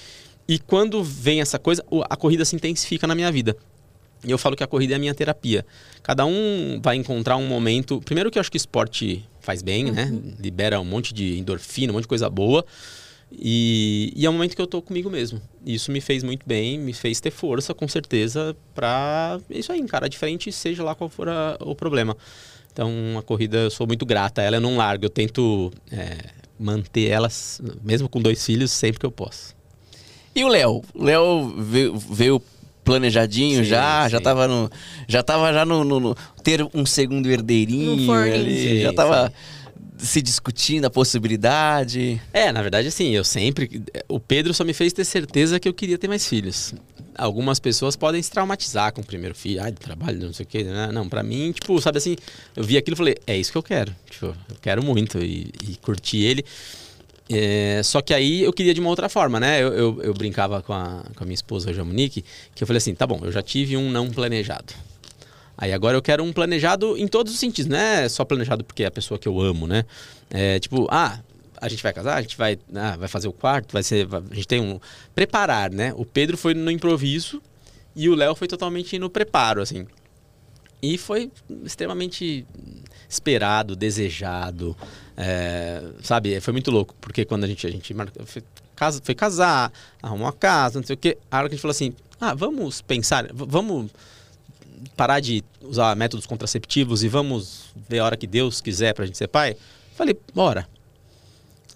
E quando vem essa coisa, a corrida se intensifica na minha vida. E eu falo que a corrida é a minha terapia. Cada um vai encontrar um momento. Primeiro, que eu acho que esporte faz bem, né? uhum. né? Libera um monte de endorfina, um monte de coisa boa. E, e, é um momento que eu tô comigo mesmo. Isso me fez muito bem, me fez ter força, com certeza, pra isso aí, encarar de frente, seja lá qual for a, o problema. Então, a corrida, eu sou muito grata a ela, eu não largo, eu tento é, manter elas, mesmo com dois filhos, sempre que eu posso. E o Léo? O Léo veio, veio planejadinho sim, já, sim. já tava no. Já tava já no, no, no ter um segundo herdeirinho ali. Sim, já tava se discutindo a possibilidade. É, na verdade, assim, eu sempre. O Pedro só me fez ter certeza que eu queria ter mais filhos. Algumas pessoas podem se traumatizar com o primeiro filho, de trabalho, não sei o quê. Né? Não, pra mim, tipo, sabe assim, eu vi aquilo e falei, é isso que eu quero. Tipo, eu quero muito e, e curti ele. É, só que aí eu queria de uma outra forma, né? Eu, eu, eu brincava com a, com a minha esposa, a Monique, que eu falei assim: tá bom, eu já tive um não planejado. Aí agora eu quero um planejado em todos os sentidos, não é só planejado porque é a pessoa que eu amo, né? É tipo, ah, a gente vai casar, a gente vai, ah, vai fazer o quarto, vai ser. A gente tem um. Preparar, né? O Pedro foi no improviso e o Léo foi totalmente no preparo, assim. E foi extremamente esperado, desejado, é, sabe? Foi muito louco, porque quando a gente, a gente foi, casa, foi casar, arrumou uma casa, não sei o quê, a hora que a gente falou assim, ah, vamos pensar, vamos parar de usar métodos contraceptivos e vamos ver a hora que Deus quiser pra gente ser pai, falei, bora.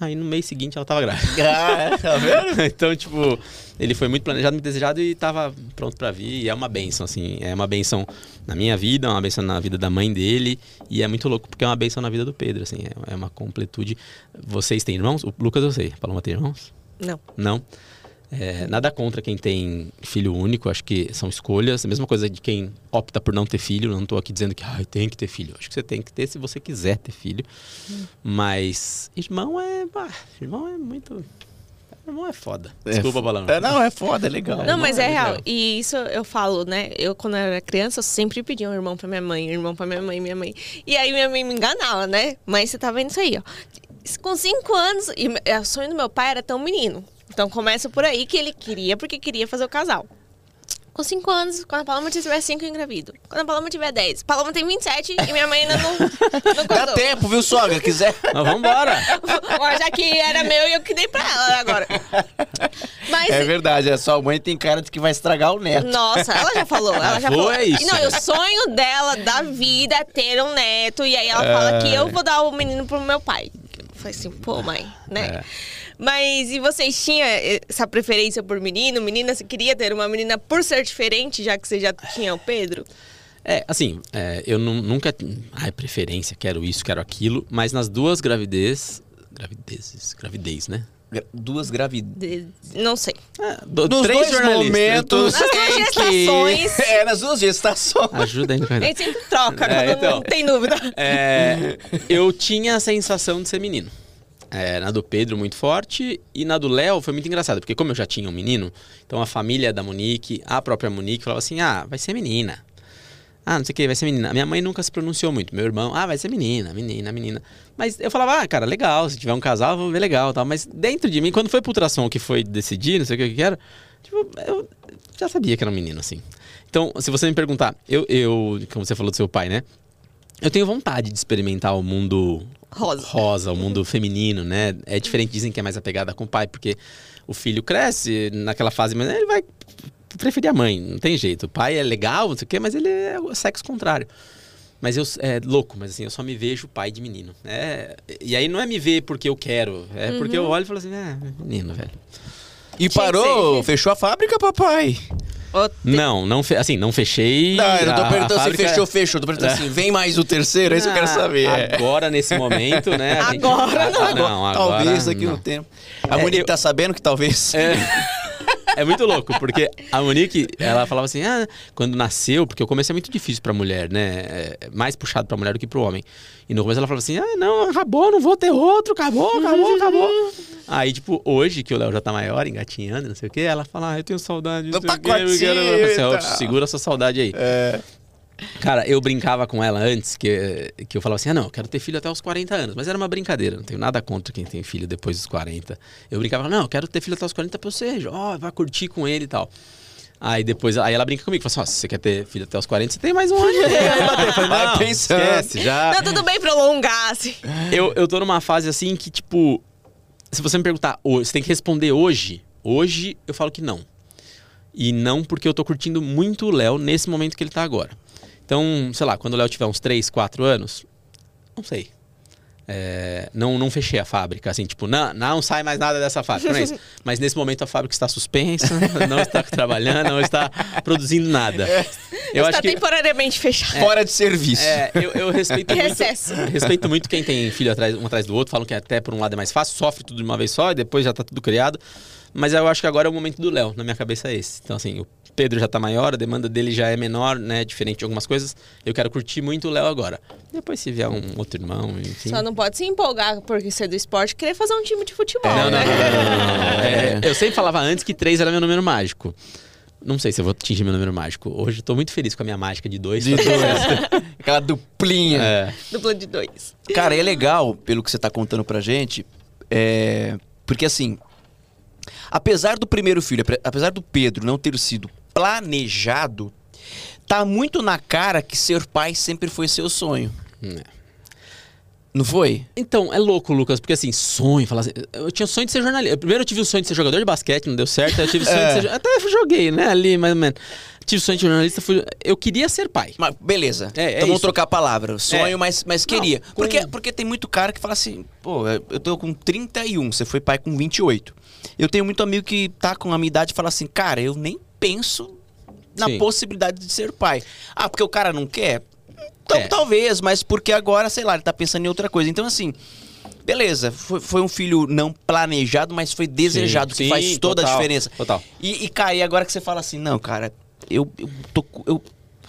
Aí no mês seguinte ela tava grávida. <laughs> Ah, tá vendo? <laughs> então, tipo, ele foi muito planejado, muito desejado e tava pronto para vir. E é uma benção, assim. É uma benção na minha vida, é uma benção na vida da mãe dele. E é muito louco porque é uma benção na vida do Pedro, assim. É, é uma completude. Vocês têm irmãos? O Lucas eu sei. Paloma tem irmãos? Não. Não? É, nada contra quem tem filho único, acho que são escolhas. A mesma coisa de quem opta por não ter filho. Não estou aqui dizendo que ah, tem que ter filho. Acho que você tem que ter se você quiser ter filho. Hum. Mas irmão é. Bah, irmão é muito. Irmão é foda. É Desculpa, Balão. É, não, é foda, é legal. Não, mas é, é real. E isso eu falo, né? Eu, quando eu era criança, eu sempre pedia um irmão pra minha mãe, um irmão pra minha mãe, minha mãe. E aí minha mãe me enganava, né? Mas você tá vendo isso aí, ó. Com cinco anos, e o sonho do meu pai era ter um menino. Então começa por aí que ele queria, porque queria fazer o casal. Com 5 anos, quando a Paloma tiver 5, eu engravido. Quando a Paloma tiver 10. Paloma tem 27 e minha mãe ainda não, não <laughs> Dá tempo, viu, sogra? Quiser. Mas vambora. <laughs> Já que era meu e eu que dei pra ela agora. Mas, é verdade, a sua mãe tem cara de que vai estragar o neto. Nossa, ela já falou. Ela já falou. É isso. Não, o sonho dela, da vida, é ter um neto. E aí ela é... fala que eu vou dar o menino pro meu pai. Foi assim, pô, mãe, né? É. Mas e vocês tinham essa preferência por menino? Menina, você queria ter uma menina por ser diferente, já que você já tinha o Pedro? É, assim, é, eu nunca. Ai, preferência, quero isso, quero aquilo. Mas nas duas gravidez. Gravidezes, gravidez, né? Duas gravidez. Não sei. É, do, Nos três dois momentos. Nas duas gestações. Que... <laughs> É, nas duas gestações. Ajuda aí, A gente sempre troca, é, não, então, não, tem dúvida. É, <laughs> eu tinha a sensação de ser menino. É, na do Pedro muito forte e na do Léo foi muito engraçado, porque como eu já tinha um menino, então a família da Monique, a própria Monique falava assim: "Ah, vai ser menina". Ah, não sei o que, vai ser menina. Minha mãe nunca se pronunciou muito. Meu irmão, ah, vai ser menina, menina, menina. Mas eu falava, ah, cara, legal, se tiver um casal, vamos ver legal tal. Mas dentro de mim, quando foi pro ultrassom que foi decidir, não sei o que, que era, tipo, eu já sabia que era um menino, assim. Então, se você me perguntar, eu, eu, como você falou do seu pai, né? Eu tenho vontade de experimentar o mundo rosa. rosa, o mundo <laughs> feminino, né? É diferente, dizem que é mais apegada com o pai, porque o filho cresce naquela fase, mas ele vai preferir a mãe, não tem jeito. O pai é legal, não sei o quê, mas ele é o sexo contrário. Mas eu é louco, mas assim, eu só me vejo pai de menino. É, e aí não é me ver porque eu quero, é uhum. porque eu olho e falo assim, é, menino, velho. E parou, fechou a fábrica, papai. Não, não fe... assim, não fechei. Não, eu não tô perguntando se fábrica... fechou, fechou. Tô perguntando é. assim, vem mais o terceiro, é isso que eu quero saber. Agora, nesse momento, né? Gente... Agora não. não agora, talvez daqui no tempo. A é, Monique eu... tá sabendo que talvez. É. <laughs> é muito louco, porque a Monique, ela falava assim, ah, quando nasceu, porque o começo é muito difícil pra mulher, né? É mais puxado pra mulher do que pro homem. E no começo ela falava assim, ah, não, acabou, não vou ter outro, acabou, acabou, acabou. <laughs> Aí, tipo, hoje que o Léo já tá maior, engatinhando, não sei o quê, ela fala, ah, eu tenho saudade, não sei o quê, eu quero... Assim, segura essa saudade aí. É. Cara, eu brincava com ela antes, que, que eu falava assim: ah, não, eu quero ter filho até os 40 anos. Mas era uma brincadeira, não tenho nada contra quem tem filho depois dos 40. Eu brincava, não, eu quero ter filho até os 40 pra você, ó, vai curtir com ele e tal. Aí depois, aí ela brinca comigo, fala assim: ó, se você quer ter filho até os 40, você tem mais um ano aí. aí eu falei, não, pensando. esquece, já. Não, tudo bem prolongar, assim. Eu, eu tô numa fase assim que, tipo, se você me perguntar, hoje, você tem que responder hoje. Hoje eu falo que não. E não porque eu tô curtindo muito o Léo nesse momento que ele tá agora. Então, sei lá, quando o Léo tiver uns 3, 4 anos, não sei. É, não, não fechei a fábrica, assim, tipo, não, não sai mais nada dessa fábrica, não é isso. <laughs> Mas nesse momento a fábrica está suspensa, não está trabalhando, não está produzindo nada. Eu Está acho que temporariamente fechado. Fora de serviço. é, eu, eu respeito Em <laughs> muito. recesso. Respeito muito quem tem filho atrás, um atrás do outro, falam que até por um lado é mais fácil, sofre tudo de uma vez só e depois já tá tudo criado. Mas eu acho que agora é o momento do Léo, na minha cabeça é esse. Então, assim, o Pedro já tá maior, a demanda dele já é menor, né? Diferente de algumas coisas. Eu quero curtir muito o Léo agora. Depois, se vier um outro irmão, enfim. Só não pode se empolgar porque ser do esporte e querer fazer um time de futebol, Não, não, né? não, não, não, não, não. <laughs> É, eu sempre falava antes que três era meu número mágico. Não sei se eu vou atingir meu número mágico. Hoje eu tô muito feliz com a minha mágica de dois. De <laughs> dois. Aquela duplinha. É. Dupla de dois. Cara, é legal, pelo que você tá contando pra gente, é... porque assim, apesar do primeiro filho, apesar do Pedro não ter sido planejado, tá muito na cara que ser pai sempre foi seu sonho. É. Não foi? Então, é louco, Lucas, porque assim, sonho, falar assim, eu tinha sonho de ser jornalista. Primeiro eu tive o sonho de ser jogador de basquete, não deu certo. Eu tive sonho <laughs> É. de ser. Até joguei, né, ali, mais ou menos. Tive o sonho de jornalista, fui... eu queria ser pai. Mas beleza. É, é então vamos isso. trocar a palavra. Sonho, É. mas, mas Não, queria. com- Porque, porque tem muito cara que fala assim, pô, eu tô com 31, você foi pai com 28. Eu tenho muito amigo que tá com a minha idade e fala assim, cara, eu nem penso na Sim. possibilidade de ser pai. Ah, porque o cara não quer? Então É. talvez, mas porque agora, sei lá, ele tá pensando em outra coisa. Então assim, beleza, foi, foi um filho não planejado, mas foi desejado, que Sim, faz toda a total, diferença. Total. E, e cair agora que você fala assim, não, cara, eu, eu, tô, eu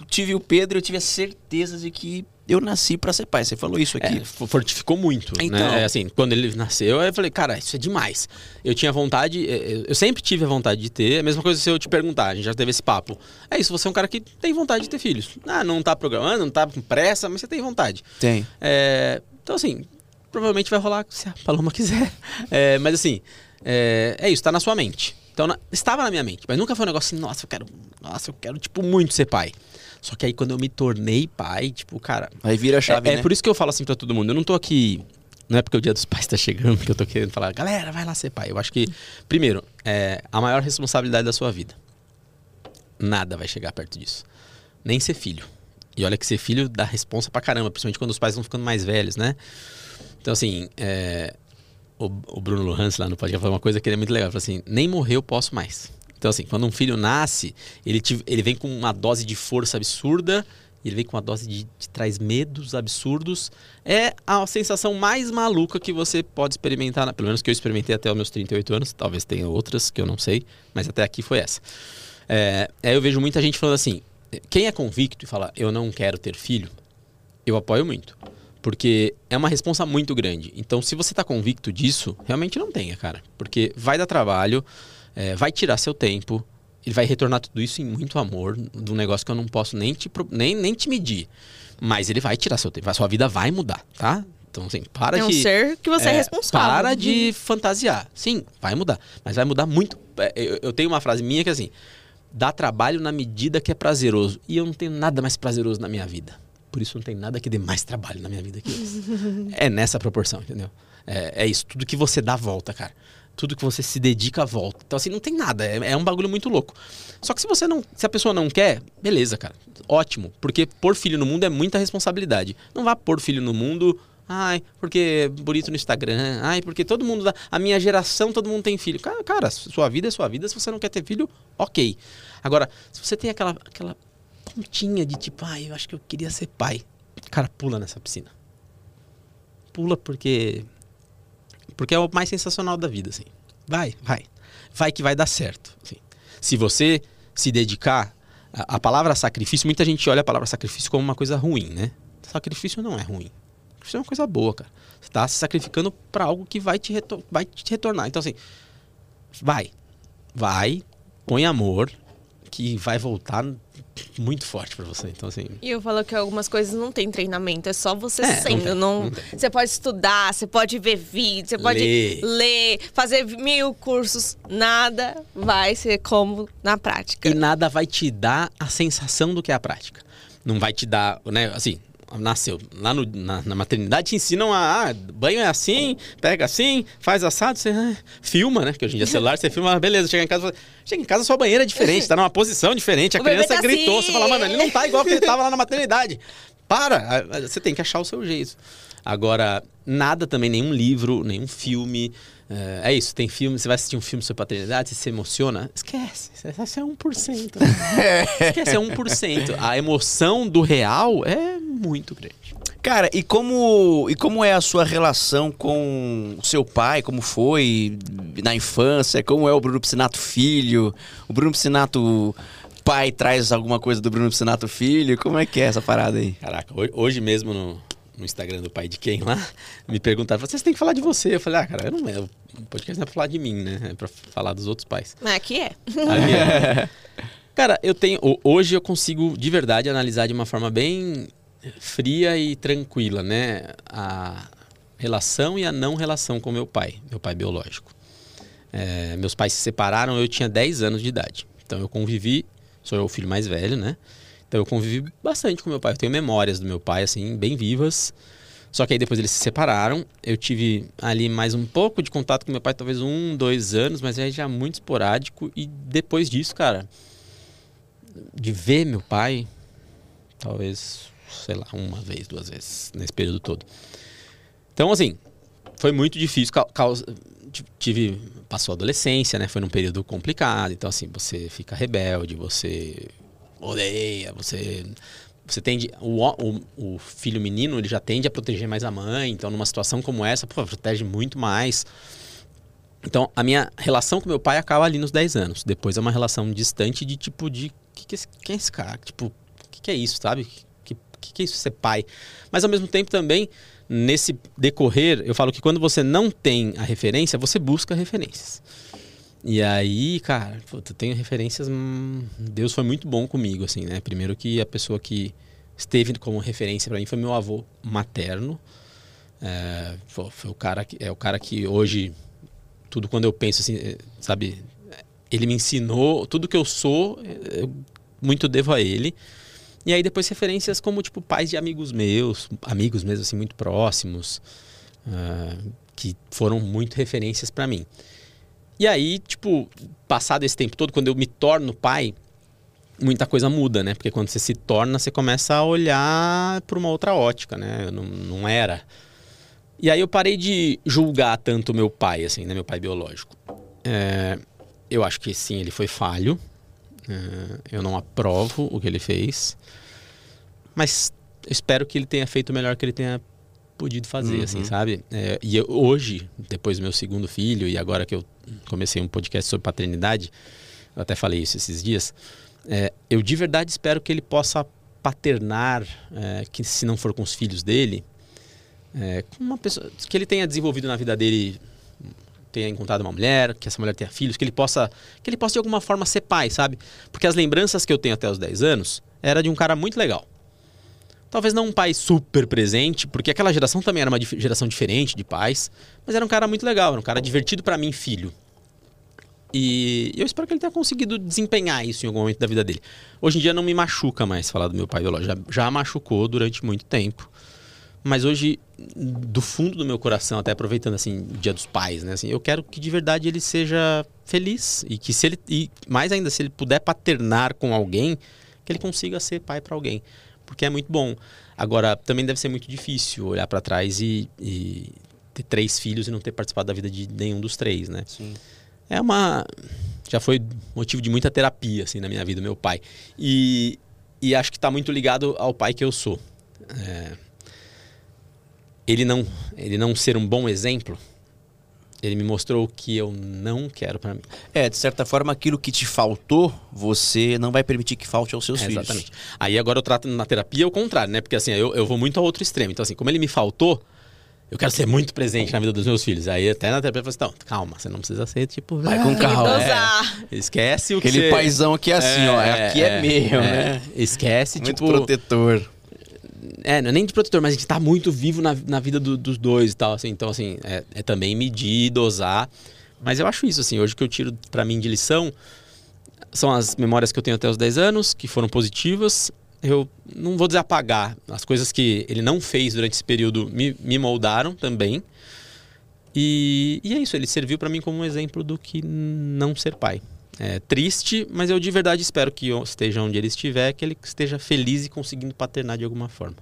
tive o Pedro, eu tive a certeza de que eu nasci pra ser pai. Você falou isso aqui. É, fortificou muito, Então. né? É, assim, quando ele nasceu, eu falei, cara, isso é demais. Eu tinha vontade, é, é, eu sempre tive a vontade de ter. É a mesma coisa se eu te perguntar, a gente já teve esse papo. É isso, você é um cara que tem vontade de ter filhos. Ah, não tá programando, não tá com pressa, mas você tem vontade. Tem. É, então, assim, provavelmente vai rolar se a Paloma <laughs> quiser. É, mas, assim, é, é isso, tá na sua mente. Então, na- estava na minha mente, mas nunca foi um negócio assim, nossa, eu quero, nossa, eu quero, tipo, muito ser pai. Só que aí, quando eu me tornei pai, tipo, cara, Aí vira a chave, é, é né? por isso que eu falo assim pra todo mundo. Eu não tô aqui. Não é porque o dia dos pais tá chegando que eu tô querendo falar, galera, vai lá ser pai. Eu acho que, primeiro, é a maior responsabilidade da sua vida. Nada vai chegar perto disso. Nem ser filho. E olha que ser filho dá responsa pra caramba, principalmente quando os pais vão ficando mais velhos, né? Então, assim, é, o, o Bruno Lohans lá no podcast falou uma coisa que ele é muito legal. Ele falou assim: nem morrer eu posso mais. Então, assim, quando um filho nasce, ele, te- ele vem com uma dose de força absurda, ele vem com uma dose de, de traz medos absurdos. É a sensação mais maluca que você pode experimentar, pelo menos que eu experimentei até os meus 38 anos, talvez tenha outras que eu não sei, mas até aqui foi essa. É, aí eu vejo muita gente falando assim: quem é convicto e fala, eu não quero ter filho, eu apoio muito. Porque é uma responsa muito grande. Então, se você tá convicto disso, realmente não tenha, cara. Porque vai dar trabalho, é, vai tirar seu tempo, ele vai retornar tudo isso em muito amor, de um negócio que eu não posso nem te, nem, nem te medir. Mas ele vai tirar seu tempo, a sua vida vai mudar, tá? Então, assim, para É um de. ser que você é, responsável. Para de fantasiar. Sim, vai mudar. Mas vai mudar muito. É, Eu, eu tenho uma frase minha que é assim: dá trabalho na medida que é prazeroso. E eu não tenho nada mais prazeroso na minha vida. Por isso não tem nada que dê mais trabalho na minha vida que isso. <laughs> é nessa proporção, entendeu? É, é isso. Tudo que você dá volta, cara. Tudo que você se dedica volta. Então, assim, não tem nada. É, é um bagulho muito louco. Só que se você não. Se a pessoa não quer, beleza, cara. Ótimo. Porque pôr filho no mundo é muita responsabilidade. Não vá pôr filho no mundo. Ai, porque é bonito no Instagram. Ai, porque todo mundo. A minha geração, todo mundo tem filho. Cara, cara, sua vida é sua vida. Se você não quer ter filho, ok. Agora, se você tem aquela, aquela pontinha de tipo, ai, eu acho que eu queria ser pai. Cara, pula nessa piscina. Pula porque. Porque é o mais sensacional da vida, assim. Vai, vai. Vai que vai dar certo. assim. Se você se dedicar. A, a palavra sacrifício, muita gente olha a palavra sacrifício como uma coisa ruim, né? Sacrifício não é ruim. Sacrifício é uma coisa boa, cara. Você está se sacrificando para algo que vai te, vai te retornar. Então, assim, vai. Vai, põe amor, que vai voltar muito forte para você. Então, assim. E eu falo que algumas coisas não tem treinamento, é só você É, sendo. não Não não. Você pode estudar, você pode ver vídeo, você pode Ler. ler, fazer mil cursos. Nada vai ser como na prática. E nada vai te dar a sensação do que é a prática. Não vai te dar, né, assim, nasceu. Lá no- na, na maternidade te ensinam a, ah, banho é assim, pega assim, faz assado, você ah, filma, né? Que hoje em dia é celular, você filma, beleza, chega em casa, chega em casa, sua banheira é diferente, tá numa posição diferente, a <laughs> O criança tá gritou, assim. você fala, mano, ele não tá igual que ele tava lá na maternidade. Para, você tem que achar o seu jeito. Agora, nada também, nenhum livro, nenhum filme. É, é isso, tem filme, você vai assistir um filme sobre paternidade, você se emociona, esquece, isso é 1%. Esquece, é 1%. A emoção do real é muito grande. Cara, e como, e como é a sua relação com o seu pai? Como foi na infância? Como é o Bruno Piscinato filho? O Bruno Piscinato pai traz alguma coisa do Bruno Piscinato filho? Como é que é essa parada aí? Caraca, ho- hoje mesmo no, no Instagram do pai de quem lá, me perguntaram, vocês têm que falar de você. Eu falei, ah, cara, eu não é. O podcast não é pra falar de mim, né? É pra falar dos outros pais. Mas aqui é. <laughs> É. Cara, eu tenho. ho- Hoje eu consigo de verdade analisar de uma forma bem fria e tranquila, né? A relação e a não relação com meu pai, meu pai biológico. É, meus pais se separaram, eu tinha 10 anos de idade. Então eu convivi, sou eu o filho mais velho, né? Então eu convivi bastante com meu pai. Eu tenho memórias do meu pai, assim, bem vivas. Só que aí depois eles se separaram. Eu tive ali mais um pouco de contato com meu pai, talvez um, dois anos, mas aí já muito esporádico. E depois disso, cara, de ver meu pai, talvez, sei lá, uma vez, duas vezes nesse período todo. Então, assim, foi muito difícil. cau- causa- ti- tive passou a adolescência, né? Foi num período complicado. Então, assim, você fica rebelde, você odeia, você você tende o, o, o filho menino ele já tende a proteger mais a mãe. Então, numa situação como essa, pô, protege muito mais. Então, a minha relação com meu pai acaba ali nos 10 anos. Depois é uma relação distante de tipo de que que é esse, quem é esse cara? Tipo, que, que é isso, sabe? Que, que, que é isso ser pai? Mas ao mesmo tempo também nesse decorrer, eu falo que quando você não tem a referência, você busca referências. E aí, cara, puta, eu tenho referências. hum, Deus foi muito bom comigo, assim, né? Primeiro que a pessoa que esteve como referência para mim foi meu avô materno. É, foi, foi o cara que é o cara que hoje tudo quando eu penso assim, eh, sabe, ele me ensinou tudo que eu sou, eh, eu muito devo a ele. E aí depois referências como tipo pais de amigos meus, amigos mesmo assim muito próximos, ah, que foram muito referências para mim. E aí, tipo, passado esse tempo todo, quando eu me torno pai, muita coisa muda, né? Porque quando você se torna, você começa a olhar por uma outra ótica, né? Eu não, não era. E aí eu parei de julgar tanto meu pai, assim, né? Meu pai biológico. É, eu acho que sim, ele foi falho. É, eu não aprovo o que ele fez. Mas espero que ele tenha feito o melhor que ele tenha podido fazer, assim, sabe? É, e eu- hoje, depois do meu segundo filho, e agora que eu comecei um podcast sobre paternidade, eu até falei isso esses dias, é, eu de verdade espero que ele possa paternar, é, que se não for com os filhos dele, é, com uma pessoa que ele tenha desenvolvido na vida dele, tenha encontrado uma mulher, que essa mulher tenha filhos, que ele possa, que ele possa de alguma forma ser pai, sabe? Porque as lembranças que eu tenho até os 10 anos era de um cara muito legal. Talvez não um pai super presente, porque aquela geração também era uma geração diferente de pais, mas era um cara muito legal, era um cara divertido para mim, filho. E eu espero que ele tenha conseguido desempenhar isso em algum momento da vida dele. Hoje em dia não me machuca mais falar do meu pai biológico. Já, já machucou durante muito tempo. Mas hoje, do fundo do meu coração, até aproveitando assim, o Dia dos Pais, né? Assim, eu quero que de verdade ele seja feliz e que se ele e mais ainda se ele puder paternar com alguém, que ele consiga ser pai para alguém, porque é muito bom. Agora também deve ser muito difícil olhar para trás e, e ter três filhos e não ter participado da vida de nenhum dos três, né? Sim. é uma já foi motivo de muita terapia assim na minha vida meu pai e, e acho que está muito ligado ao pai que eu sou É, ele não ele não ser um bom exemplo ele me mostrou o que eu não quero pra mim. É, de certa forma, aquilo que te faltou, você não vai permitir que falte aos seus É, filhos. exatamente. Aí agora eu trato na terapia o contrário, né? Porque assim, eu, eu vou muito ao outro extremo. Então, assim, como ele me faltou, eu quero ser muito presente na vida dos meus filhos. Aí até na terapia eu falo assim, calma, você não precisa ser tipo. Vai com "Ah, calma. Dosar. Esquece o que Aquele você... paizão aqui é assim, ó. Aqui é, meu, né? Esquece, Muito tipo... protetor. É, não é nem de protetor, mas a gente tá muito vivo na, na vida do- dos dois e tal, assim. Então, assim, é, é também medir, dosar. Mas eu acho isso, assim, hoje que eu tiro pra mim de lição são as memórias que eu tenho até os 10 anos, que foram positivas. Eu não vou dizer apagar. As coisas que ele não fez durante esse período me, me moldaram também. E, e é isso, ele serviu pra mim como um exemplo do que não ser pai. É triste, mas eu de verdade espero que esteja onde ele estiver, que ele esteja feliz e conseguindo paternar de alguma forma.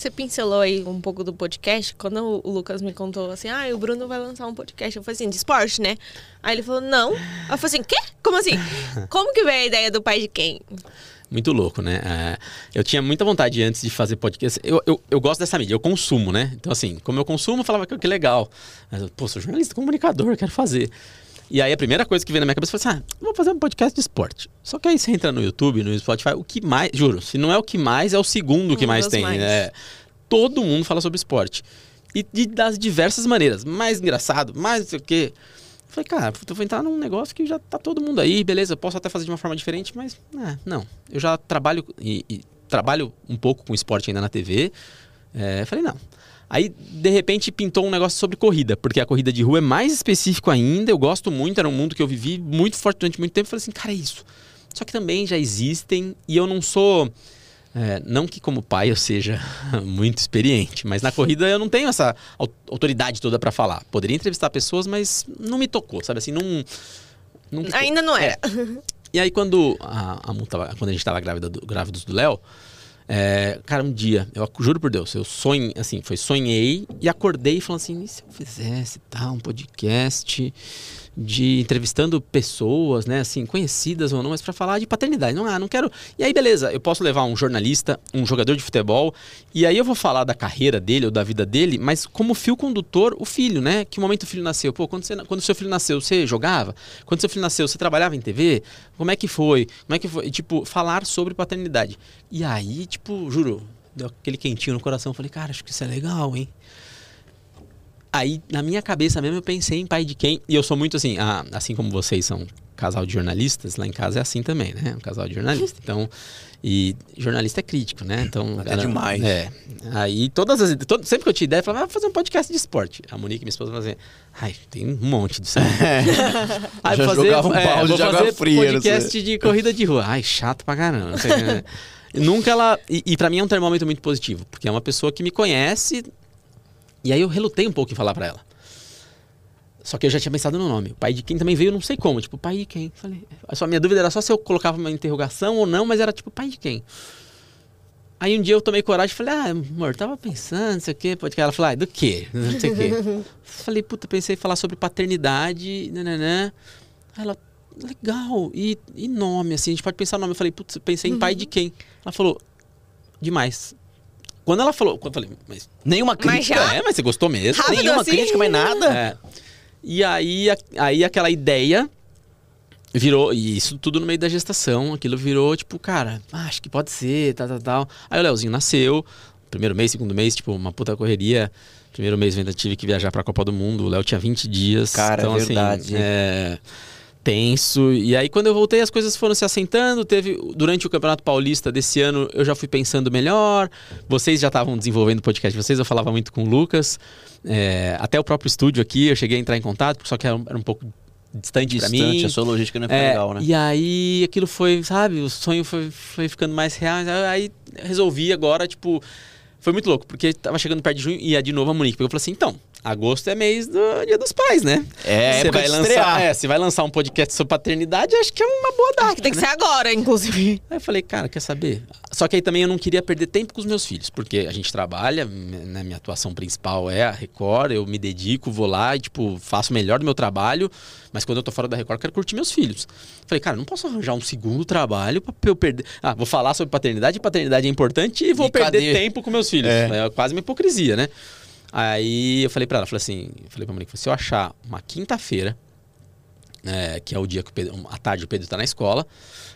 Você pincelou aí um pouco do podcast. Quando o Lucas me contou assim, ah, o Bruno vai lançar um podcast. Eu falei assim, de esporte, né? Aí ele falou, não. Eu falei assim, quê? Como assim? <laughs> Como que veio a ideia do pai de quem? Muito louco, né? É, eu tinha muita vontade antes de fazer podcast. Eu, eu, eu gosto dessa mídia, eu consumo, né? Então, assim, como eu consumo, eu falava que, que legal. Mas, Pô, sou jornalista, comunicador, quero fazer. E aí a primeira coisa que veio na minha cabeça foi assim: ah, vou fazer um podcast de esporte. Só que aí você entra no YouTube, no Spotify, o que mais, juro, se não é o que mais, é o segundo que Um mais dos tem, mais. né? Todo mundo fala sobre esporte. E de, das diversas maneiras. Mais engraçado, mais não sei o quê. Eu Falei, cara, eu vou entrar num negócio que já tá todo mundo aí, beleza, eu posso até fazer de uma forma diferente, mas é, não. Eu já trabalho e, e trabalho um pouco com esporte ainda na TV. É, falei, não. Aí, de repente, pintou um negócio sobre corrida, porque a corrida de rua é mais específico ainda, eu gosto muito, era um mundo que eu vivi muito forte durante muito tempo. Falei assim, cara, é isso. Só que também já existem, e eu não sou. é, não que como pai eu seja <laughs> muito experiente, mas na corrida eu não tenho essa au- autoridade toda pra falar. Poderia entrevistar pessoas, mas não me tocou, sabe assim, não. não. Ainda não era. <laughs> E aí quando a, a Mu tava- quando a gente tava grávida do- grávidos do Léo, é, cara, um dia, eu juro por Deus, eu sonhei, assim, foi sonhei e acordei falando assim, e se eu fizesse tal, um podcast de entrevistando pessoas, né, assim, conhecidas ou não, mas pra falar de paternidade. Não, ah, não quero. E aí, beleza, eu posso levar um jornalista, um jogador de futebol, e aí eu vou falar da carreira dele ou da vida dele, mas como fio condutor, o filho, né? Que momento o filho nasceu? Pô, quando, você, quando seu filho nasceu, você jogava? Quando seu filho nasceu, você trabalhava em TV? Como é que foi? Como é que foi? E, tipo, falar sobre paternidade. E aí, tipo, juro, deu aquele quentinho no coração. Falei, cara, acho que isso é legal, hein? Aí, na minha cabeça mesmo, eu pensei em pai de quem. E eu sou muito assim, ah, assim como vocês são casal de jornalistas, lá em casa é assim também, né? Um casal de jornalista. <laughs> Então, e jornalista é crítico, né? Então, Até demais. É. Aí, todas as. todo- sempre que eu tinha ideia, eu falava, ah, vou fazer um podcast de esporte. A Monique, minha esposa, fazia, ai, tem um monte disso aí. <laughs> <laughs> Aí, Já vou jogava um é, vou de fazer fria, podcast de corrida de rua. Ai, chato pra caramba. né? Nunca ela. E, e pra mim é um termômetro muito positivo, porque é uma pessoa que me conhece. E aí eu relutei um pouco em falar pra ela. Só que eu já tinha pensado no nome. O pai de quem também veio, não sei como. Tipo, pai de quem? Falei. A sua minha dúvida era só se eu colocava uma interrogação ou não, mas era tipo, pai de quem? Aí um dia eu tomei coragem e falei, ah, amor, tava pensando, não sei o quê. Porque ela falou, ah, do quê? Não sei o quê. <laughs> falei, puta, pensei em falar sobre paternidade, nananã. Aí ela, legal. E, e nome, assim, a gente pode pensar no nome. Eu falei, putz, pensei em pai de quem? Ela falou, demais. Quando ela falou, quando eu falei, mas. Nenhuma Mas crítica. já? É, mas você gostou mesmo? Rápido Nenhuma assim? crítica, mas nada. É. E aí, a- aí aquela ideia virou, e isso tudo no meio da gestação, aquilo virou tipo, cara, ah, acho que pode ser, tal, tal, tal. Aí o Leozinho nasceu, primeiro mês, segundo mês, tipo, uma puta correria. Primeiro mês eu ainda tive que viajar pra Copa do Mundo, o Léo tinha 20 dias. Cara, é então, verdade. Assim, é tenso. E aí quando eu voltei as coisas foram se assentando, teve durante o Campeonato Paulista desse ano, eu já fui pensando melhor. Vocês já estavam desenvolvendo o podcast de vocês, eu falava muito com o Lucas. É, até o próprio estúdio aqui, eu cheguei a entrar em contato, só que era um, era um pouco distante, pra mim. Distante, a sua logística não é, É, legal, né? E aí aquilo foi, sabe, o sonho foi, foi ficando mais real. Aí resolvi agora, tipo, foi muito louco, porque tava chegando perto de junho e ia de novo a Monique. Porque eu falei assim, então, agosto é mês do Dia dos Pais, né? É, você época vai de lançar, estrear. é, você vai lançar um podcast sobre paternidade, acho que é uma boa data. Acho que tem que né? ser agora, inclusive. Aí eu falei, cara, quer saber? Só que aí também eu não queria perder tempo com os meus filhos, porque a gente trabalha, né, minha atuação principal é a Record, eu me dedico, vou lá e, tipo, faço o melhor do meu trabalho, mas quando eu tô fora da Record, eu quero curtir meus filhos. Falei, cara, não posso arranjar um segundo trabalho pra eu perder. Ah, vou falar sobre paternidade, paternidade é importante e vou E perder cadê? tempo com meus filhos. É. É. quase uma hipocrisia, né? Aí eu falei pra ela, falei assim, falei pra Monique, se eu achar uma quinta-feira, é, que é o dia que o Pedro, à tarde o Pedro tá na escola,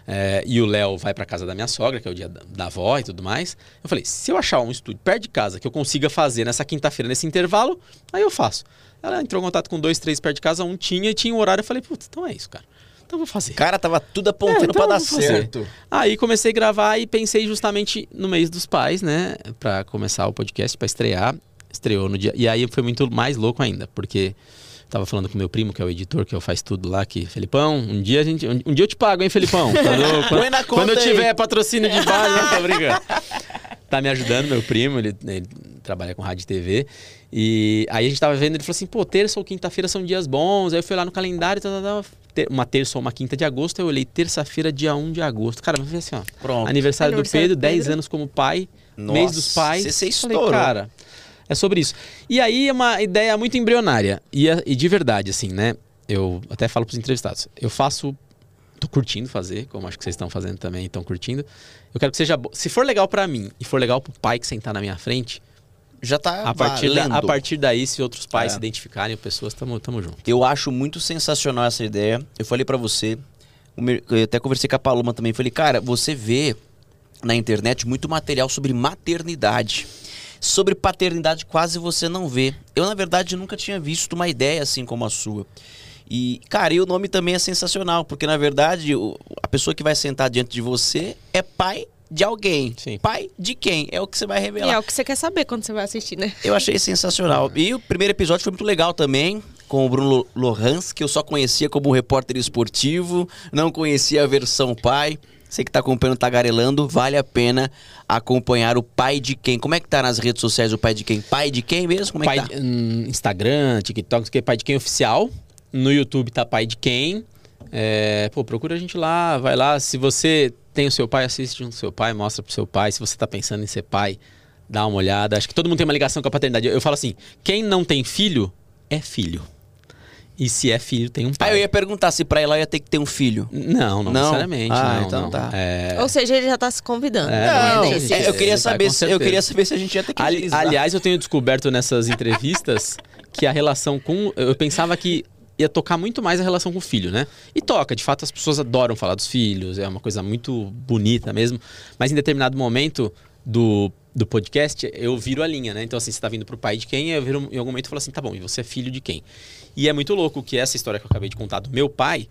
é, e o Léo vai pra casa da minha sogra, que é o dia da, da avó e tudo mais. Eu falei, se eu achar um estúdio perto de casa que eu consiga fazer nessa quinta-feira, nesse intervalo, aí eu faço. Ela entrou em contato com dois, três perto de casa, um tinha e tinha o horário. Eu falei, putz, então é isso, cara. Então eu vou fazer. Cara, tava tudo apontando É, então pra dar certo. Aí comecei a gravar e pensei justamente no mês dos pais, né? Pra começar o podcast, pra estrear. Estreou no dia. E aí foi muito mais louco ainda, porque tava falando com meu primo, que é o editor, que eu faz tudo lá, que Felipão, um dia a gente. Um, um dia eu te pago, hein, Felipão? Quando, <laughs> quando, quando eu conta aí. tiver patrocínio de base, não tô brincando. <laughs> Tá me ajudando, meu primo, ele, ele trabalha com rádio e TV. E aí a gente tava vendo, ele falou assim, pô, terça ou quinta-feira são dias bons. Aí eu fui lá no calendário, tá, tá, tá, ter- uma terça ou uma quinta de agosto, eu olhei terça-feira, dia 1 de agosto. Cara, mas foi assim, ó. Pronto. Aniversário, Aniversário do do Pedro, 10 Pedro. anos como pai, Nossa, mês dos pais. você- você Falei, estourou. cara, é sobre isso. E aí é uma ideia muito embrionária. E, é- e de verdade, assim, né? Eu até falo pros entrevistados. Eu faço. Tô curtindo fazer, como acho que vocês estão fazendo também, estão curtindo. Eu quero que seja. bo- Se for legal pra mim e for legal pro pai que sentar na minha frente, Já tá a partir, da- a partir daí, se outros pais É. se identificarem, pessoas, tamo, tamo junto. Eu acho muito sensacional essa ideia. Eu falei pra você, eu até conversei com a Paloma também. Falei, cara, você vê na internet muito material sobre maternidade. Sobre paternidade quase você não vê. Eu, na verdade, nunca tinha visto uma ideia assim como a sua. E, cara, e o nome também é sensacional, porque na verdade o- a pessoa que vai sentar diante de você é pai de alguém. Sim. Pai de quem? É o que você vai E revelar. é o que você quer saber quando você vai assistir, né? Eu achei sensacional. E o primeiro episódio foi muito legal também, com o Bruno Lohans, que eu só conhecia como repórter esportivo, não conhecia a versão pai. Você que tá acompanhando Tagarelando, vale a pena acompanhar o pai de quem. Como é que tá nas redes sociais o pai de quem? Pai de quem mesmo? Como é pai que tá? de- hum, Instagram, TikTok, que, pai de quem oficial. No YouTube tá pai de quem. É, pô, procura a gente lá, vai lá. Se você tem o seu pai, assiste junto com o seu pai, mostra pro seu pai. Se você tá pensando em ser pai, dá uma olhada. Acho que todo mundo tem uma ligação com a paternidade. Eu falo assim: quem não tem filho, é filho. E se é filho, tem um Ah, pai. eu ia perguntar se pra ela ia ter que ter um filho. Não, não, Não? necessariamente. Ah, não, então não. tá. É, Ou seja, ele já tá se convidando. É, não, não, é gente, desse. eu queria saber, se, eu queria saber se a gente ia ter que Ali- aliás, eu tenho descoberto nessas entrevistas <laughs> que a relação com. Eu pensava que ia tocar muito mais a relação com o filho, né? E toca, de fato, as pessoas adoram falar dos filhos, é uma coisa muito bonita mesmo. Mas em determinado momento do, do podcast, eu viro a linha, né? Então, assim, você tá vindo pro pai de quem? Eu viro em algum momento e falo assim: tá bom, e você é filho de quem? E é muito louco que essa história que eu acabei de contar do meu pai,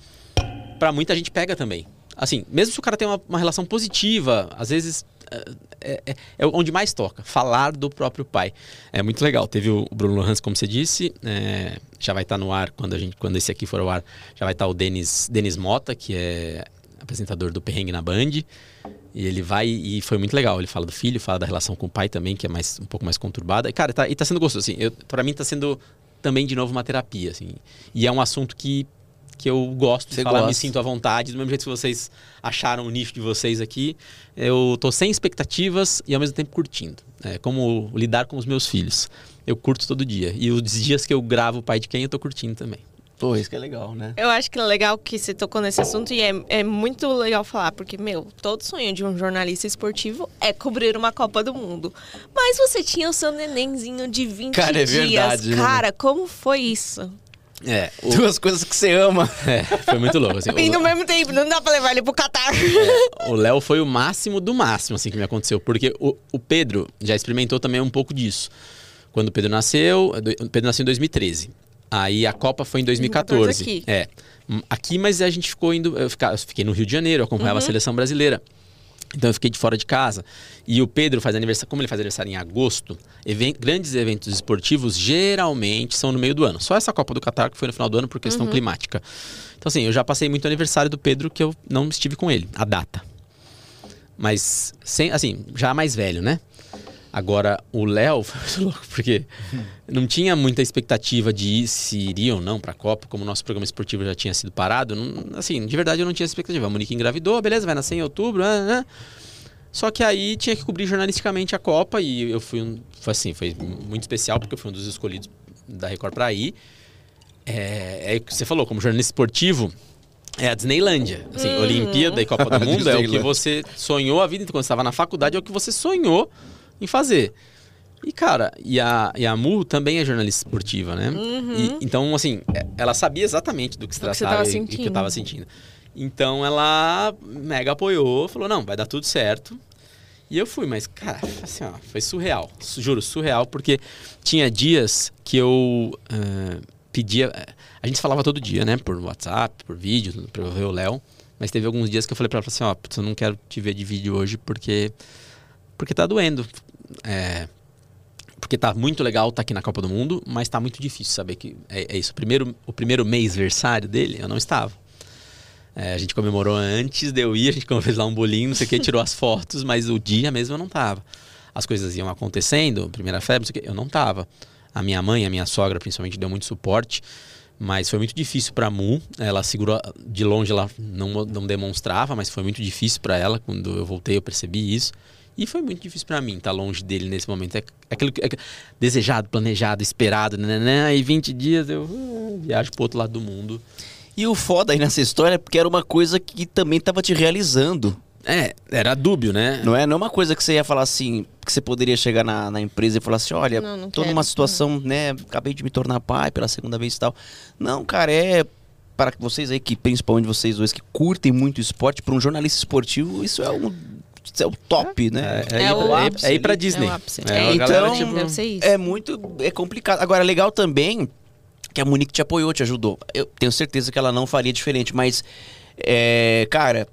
pra muita gente pega também. Assim, mesmo se o cara tem uma, uma relação positiva, às vezes é, é- é onde mais toca, falar do próprio pai. É muito legal. Teve o Bruno Lohans, como você disse, é, já vai estar no ar quando, a gente, quando esse aqui for ao ar, já vai estar o Denis, Denis Mota, que é apresentador do Perrengue na Band. E ele vai e foi muito legal. Ele fala do filho, fala da relação com o pai também, que é mais um pouco mais conturbada. E, cara, tá, e tá sendo gostoso. Assim, eu, pra mim tá sendo também de novo uma terapia, assim. E é um assunto que, que eu gosto de Você falar, me gosta. sinto à vontade. Do mesmo jeito que vocês acharam o nicho de vocês aqui, eu tô sem expectativas e ao mesmo tempo curtindo. É como lidar com os meus filhos. Eu curto todo dia. E os dias que eu gravo o pai de quem, eu tô curtindo também. Pô, isso que é legal, né? Eu acho que é legal que você tocou nesse assunto e é, é muito legal falar, porque, meu, todo sonho de um jornalista esportivo é cobrir uma Copa do Mundo. Mas você tinha o seu nenenzinho de 20 Cara, é dias. verdade, né? Cara, como foi isso? É, o- Duas coisas que você ama. é, foi muito louco. Assim, <laughs> E o- no mesmo tempo, não dá pra levar ele pro Catar. O Léo foi o máximo do máximo, assim, que me aconteceu. Porque o, o Pedro já experimentou também um pouco disso. Quando o Pedro nasceu, o Pedro nasceu em 2013. Aí a Copa foi em 2014. 2014 aqui. É. Hum, Aqui, mas a gente ficou indo. Eu, fiquei no Rio de Janeiro, eu acompanhava a seleção brasileira. Então eu fiquei de fora de casa. E o Pedro faz aniversário, como ele faz aniversário em agosto, even- grandes eventos esportivos geralmente são no meio do ano. Só essa Copa do Catar que foi no final do ano por questão climática. Então assim, eu já passei muito aniversário do Pedro que eu não estive com ele, a data. Mas sem, assim, já mais velho, né? Agora, o Léo <laughs> foi muito louco, porque não tinha muita expectativa de ir, se iria ou não pra Copa, como o nosso programa esportivo já tinha sido parado. não- assim, de verdade eu não tinha expectativa. A Monique engravidou, beleza, vai nascer em outubro, ah, ah. Só que aí tinha que cobrir jornalisticamente a Copa e eu fui um. Foi assim, foi muito especial, porque eu fui um dos escolhidos da Record pra ir. É, é o que você falou, como jornalista esportivo, é a Disneylândia. Assim, Olimpíada e Copa do <laughs> Mundo é o que você sonhou a vida inteira. Quando você estava na faculdade, é o que você sonhou em fazer. E, cara, e a, e a Mu também é jornalista esportiva, né? Uhum. E, então, assim, é- ela sabia exatamente do que se tratava tava e, e que eu tava sentindo. Então, ela mega apoiou, falou, não, vai dar tudo certo. E eu fui, mas, cara, assim, ó, foi surreal. Su- Juro, surreal, porque tinha dias que eu eh, pedia... A gente falava todo dia, né? Por WhatsApp, por vídeo, pra eu ver o Léo. Mas teve alguns dias que eu falei pra ela assim, ó, eu não quero te ver de vídeo hoje porque... Porque tá doendo. É, porque tá muito legal estar aqui na Copa do Mundo, mas tá muito difícil saber que é, é isso. O primeiro, o primeiro mês versário dele, eu não estava. É, a gente comemorou antes de eu ir, a gente fez lá um bolinho, não sei o que, tirou as fotos, mas o dia mesmo eu não tava. As coisas iam acontecendo, primeira febre, não sei o que, eu não tava. A minha mãe, a minha sogra, principalmente, deu muito suporte, mas foi muito difícil pra Mu. Ela segurou de longe, ela não, não demonstrava, mas foi muito difícil pra ela. Quando eu voltei, eu percebi isso. E foi muito difícil pra mim estar longe dele nesse momento. É, é aquilo que é desejado, planejado, esperado, né, né, né, aí 20 dias eu uh, viajo pro outro lado do mundo. E o foda aí nessa história é porque era uma coisa que também tava te realizando. É, era dúbio, né? Não é, não é uma coisa que você ia falar assim, que você poderia chegar na, na empresa e falar assim, olha, Não, não tô quero. numa situação, né, acabei de me tornar pai pela segunda vez e tal. Não, cara, é para que vocês aí, que principalmente vocês dois que curtem muito esporte, para um jornalista esportivo, isso é um é o top, né? É, é, É ir, o pra- é- ápice é ir pra ali. Disney. É. É, É, a galera, então, tipo, Deve ser isso. É muito é complicado. Agora, legal também que a Monique te apoiou, te ajudou. Eu tenho certeza que ela não faria diferente, mas, é, cara,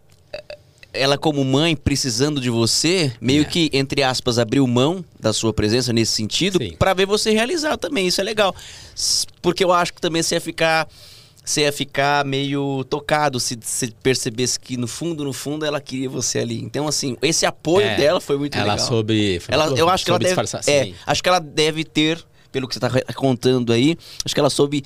ela como mãe, precisando de você, meio É. que, entre aspas, abriu mão da sua presença nesse sentido pra ver você realizar também. Isso é legal. Porque eu acho que também você ia ficar... Você ia ficar meio tocado se você percebesse que no fundo, no fundo, ela queria você ali. Então, assim, esse apoio É, dela foi muito ela legal. soube. Ela, muito eu acho que ela soube deve, é, acho que ela deve ter, pelo que você tá re- contando aí, acho que ela soube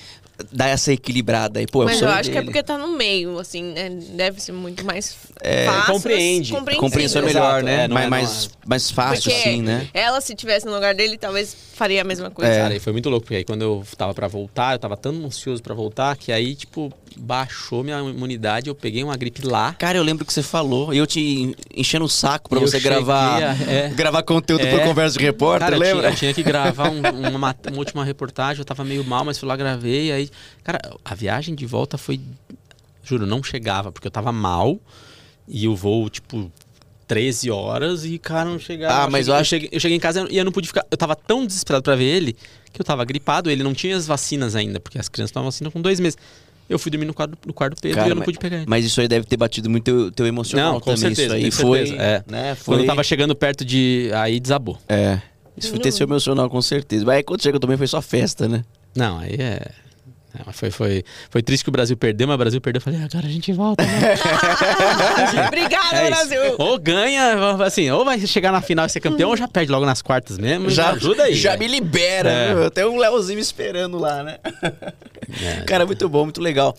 dar essa equilibrada aí. Pô, é o Mas eu sonho acho que é dele. porque tá no meio, assim, né? Deve ser muito mais É, fácil. compreende. compreensível. Compreensão é Exato, melhor, né? é, não é- mais, mais, mais fácil, Porque assim, né? ela, se tivesse no lugar dele, talvez faria a mesma coisa. É. Cara, e foi muito louco, porque aí quando eu tava pra voltar, eu tava tão ansioso pra voltar, que aí, tipo, baixou minha imunidade, eu peguei uma gripe lá. Cara, eu lembro que você falou, e eu te enchendo o saco pra eu você gravar, a- é. gravar conteúdo É. por conversa de repórter, Cara, eu tinha, lembra? eu tinha que gravar um- uma, uma última reportagem, eu tava meio mal, mas fui lá, gravei, aí... Cara, a viagem de volta foi... Juro, não chegava, porque eu tava mal, e o voo, tipo... 13 horas e, cara, não chegava. Ah, mas cheguei, eu acho- cheguei, eu cheguei em casa e eu não pude ficar. Eu tava tão desesperado pra ver ele que eu tava gripado. Ele não tinha as vacinas ainda, porque as crianças tomavam vacina com dois meses. Eu fui dormir no quarto, no quarto Pedro Cara, e eu não mas- pude pegar ele. Mas isso aí deve ter batido muito teu, teu emocional Não, com também. certeza, isso aí foi, certeza, é. né? Foi, Quando eu tava chegando perto de. Aí desabou. É. Isso foi ter seu emocional, com certeza. Mas aí quando chegou também foi só festa, né? Não, aí é. É, mas foi, foi, foi triste que o Brasil perdeu, mas o Brasil perdeu. Eu falei, agora a gente volta. Né? <laughs> Obrigada, É. Brasil! Ou ganha, assim, ou vai chegar na final e ser campeão, ou já perde logo nas quartas mesmo. Já ajuda aí. Já né? me libera. É. Tem um Leozinho me esperando lá, né? É. Cara, muito bom, muito legal.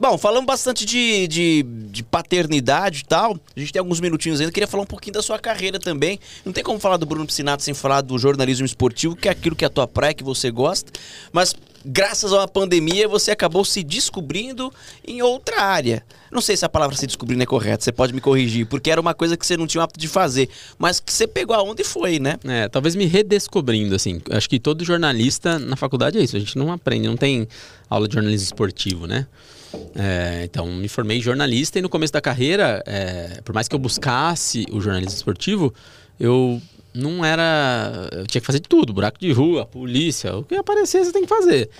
Bom, falamos bastante de, de, de paternidade e tal. A gente tem alguns minutinhos ainda. Queria falar um pouquinho da sua carreira também. Não tem como falar do Bruno Piscinato sem falar do jornalismo esportivo, que é aquilo que é a tua praia, que você gosta. Mas graças a uma pandemia, você acabou se descobrindo em outra área. Não sei se a palavra se descobrindo é correta, você pode me corrigir, porque era uma coisa que você não tinha o hábito de fazer. Mas que você pegou a onda e foi, né? É, talvez me redescobrindo, assim. Acho que todo jornalista na faculdade é isso. A gente não aprende, não tem aula de jornalismo esportivo, né? É, então, me formei jornalista e no começo da carreira, é, por mais que eu buscasse o jornalismo esportivo, eu não era. Eu tinha que fazer de tudo: buraco de rua, polícia, o que aparecer você tem que fazer.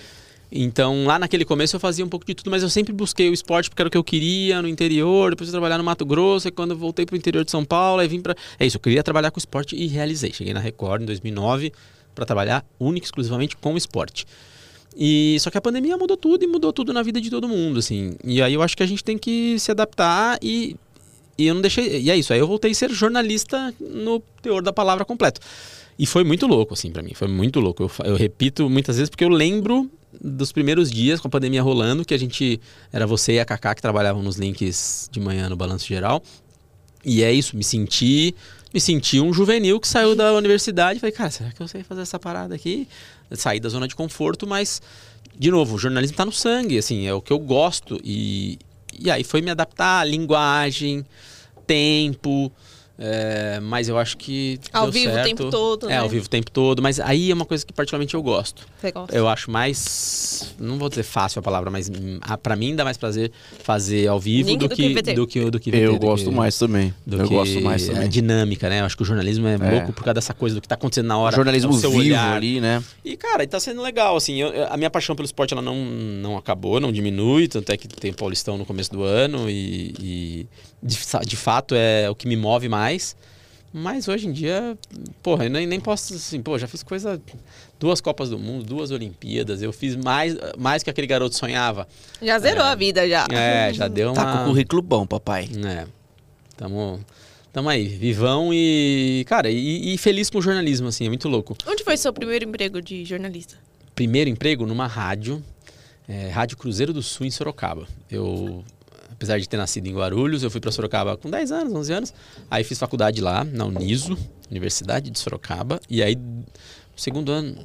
Então, lá naquele começo eu fazia um pouco de tudo, mas eu sempre busquei o esporte porque era o que eu queria no interior. Depois eu trabalhar no Mato Grosso, e quando eu voltei pro interior de São Paulo, aí vim pra. É isso, eu queria trabalhar com esporte e realizei. Cheguei na Record em 2009 para trabalhar única e exclusivamente com esporte. E só que a pandemia mudou tudo e mudou tudo na vida de todo mundo, assim. E aí eu acho que a gente tem que se adaptar e e eu não deixei, e é isso, aí eu voltei a ser jornalista no teor da palavra completo. E foi muito louco assim para mim, foi muito louco. Eu, eu repito muitas vezes porque eu lembro dos primeiros dias com a pandemia rolando, que a gente era você e a Kaká que trabalhavam nos links de manhã no Balanço Geral. E é isso, me senti, me senti um juvenil que saiu da universidade falei, cara, será que eu sei fazer essa parada aqui? Sair da zona de conforto, mas de novo, o jornalismo tá no sangue, assim, é o que eu gosto e e aí foi me adaptar à linguagem, tempo, É, mas eu acho que. Ao deu vivo o certo. tempo todo, É, né? ao vivo o tempo todo. Mas aí é uma coisa que particularmente eu gosto. Você gosta? Eu acho mais. Não vou dizer fácil a palavra, mas hum, pra mim dá mais prazer fazer ao vivo do do que, do que do que VT, Eu do gosto que- mais também. Do eu que gosto mais também. dinâmica, né? Eu acho que o jornalismo é, É. louco por causa dessa coisa do que tá acontecendo na hora. jornalismo o seu vivo olhar. ali, né? E, cara, tá sendo legal, assim. eu- a minha paixão pelo esporte, ela não, não acabou, não diminui. Tanto é que tem o Paulistão no começo do ano e, e de, de fato é o que me move mais. Mas hoje em dia, porra, eu nem, nem posso, assim, pô, já fiz coisa... Duas Copas do Mundo, duas Olimpíadas. Eu fiz mais, mais que aquele garoto sonhava. Já zerou a vida, já. É, já <laughs> deu uma... Tá com o currículo bom, papai. É. Tamo, tamo aí, vivão e, cara, e, e feliz com o jornalismo, assim, é muito louco. Onde foi seu primeiro emprego de jornalista? Primeiro emprego numa rádio, é, Rádio Cruzeiro do Sul, em Sorocaba. Eu, apesar de ter nascido em Guarulhos, eu fui para Sorocaba com 10 anos, 11 anos. Aí fiz faculdade lá, na Uniso, Universidade de Sorocaba. E aí, segundo ano,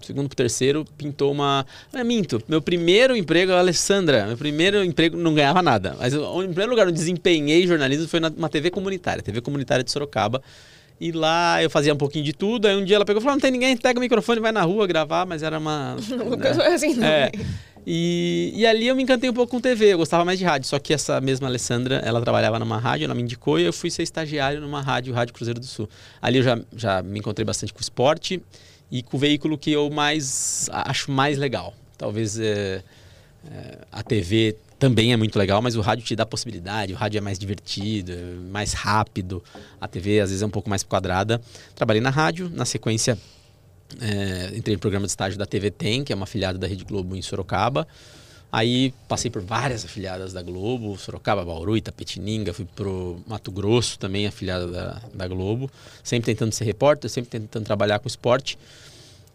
segundo pro terceiro, pintou uma... É, minto, meu primeiro emprego, Alessandra, meu primeiro emprego não ganhava nada. Mas o o primeiro lugar onde desempenhei jornalismo foi numa TV comunitária, TV comunitária de Sorocaba. E lá eu fazia um pouquinho de tudo. Aí um dia ela pegou e falou: não tem ninguém, pega o microfone, vai na rua gravar, mas era uma. <laughs> né? assim, não. É. E, e ali eu me encantei um pouco com TV, eu gostava mais de rádio. Só que essa mesma Alessandra, ela trabalhava numa rádio, ela me indicou e eu fui ser estagiário numa rádio, Rádio Cruzeiro do Sul. Ali eu já, já me encontrei bastante com o esporte e com o veículo que eu mais acho mais legal. Talvez é, é, a TV também é muito legal, mas o rádio te dá possibilidade, o rádio é mais divertido, é mais rápido. A TV às vezes é um pouco mais quadrada. Trabalhei na rádio, na sequência é, entrei no programa de estágio da TV Tem, que é uma afiliada da Rede Globo em Sorocaba. Aí passei por várias afiliadas da Globo, Sorocaba, Bauru, Itapetininga, fui pro Mato Grosso também, afiliada da, da Globo. Sempre tentando ser repórter, sempre tentando trabalhar com esporte.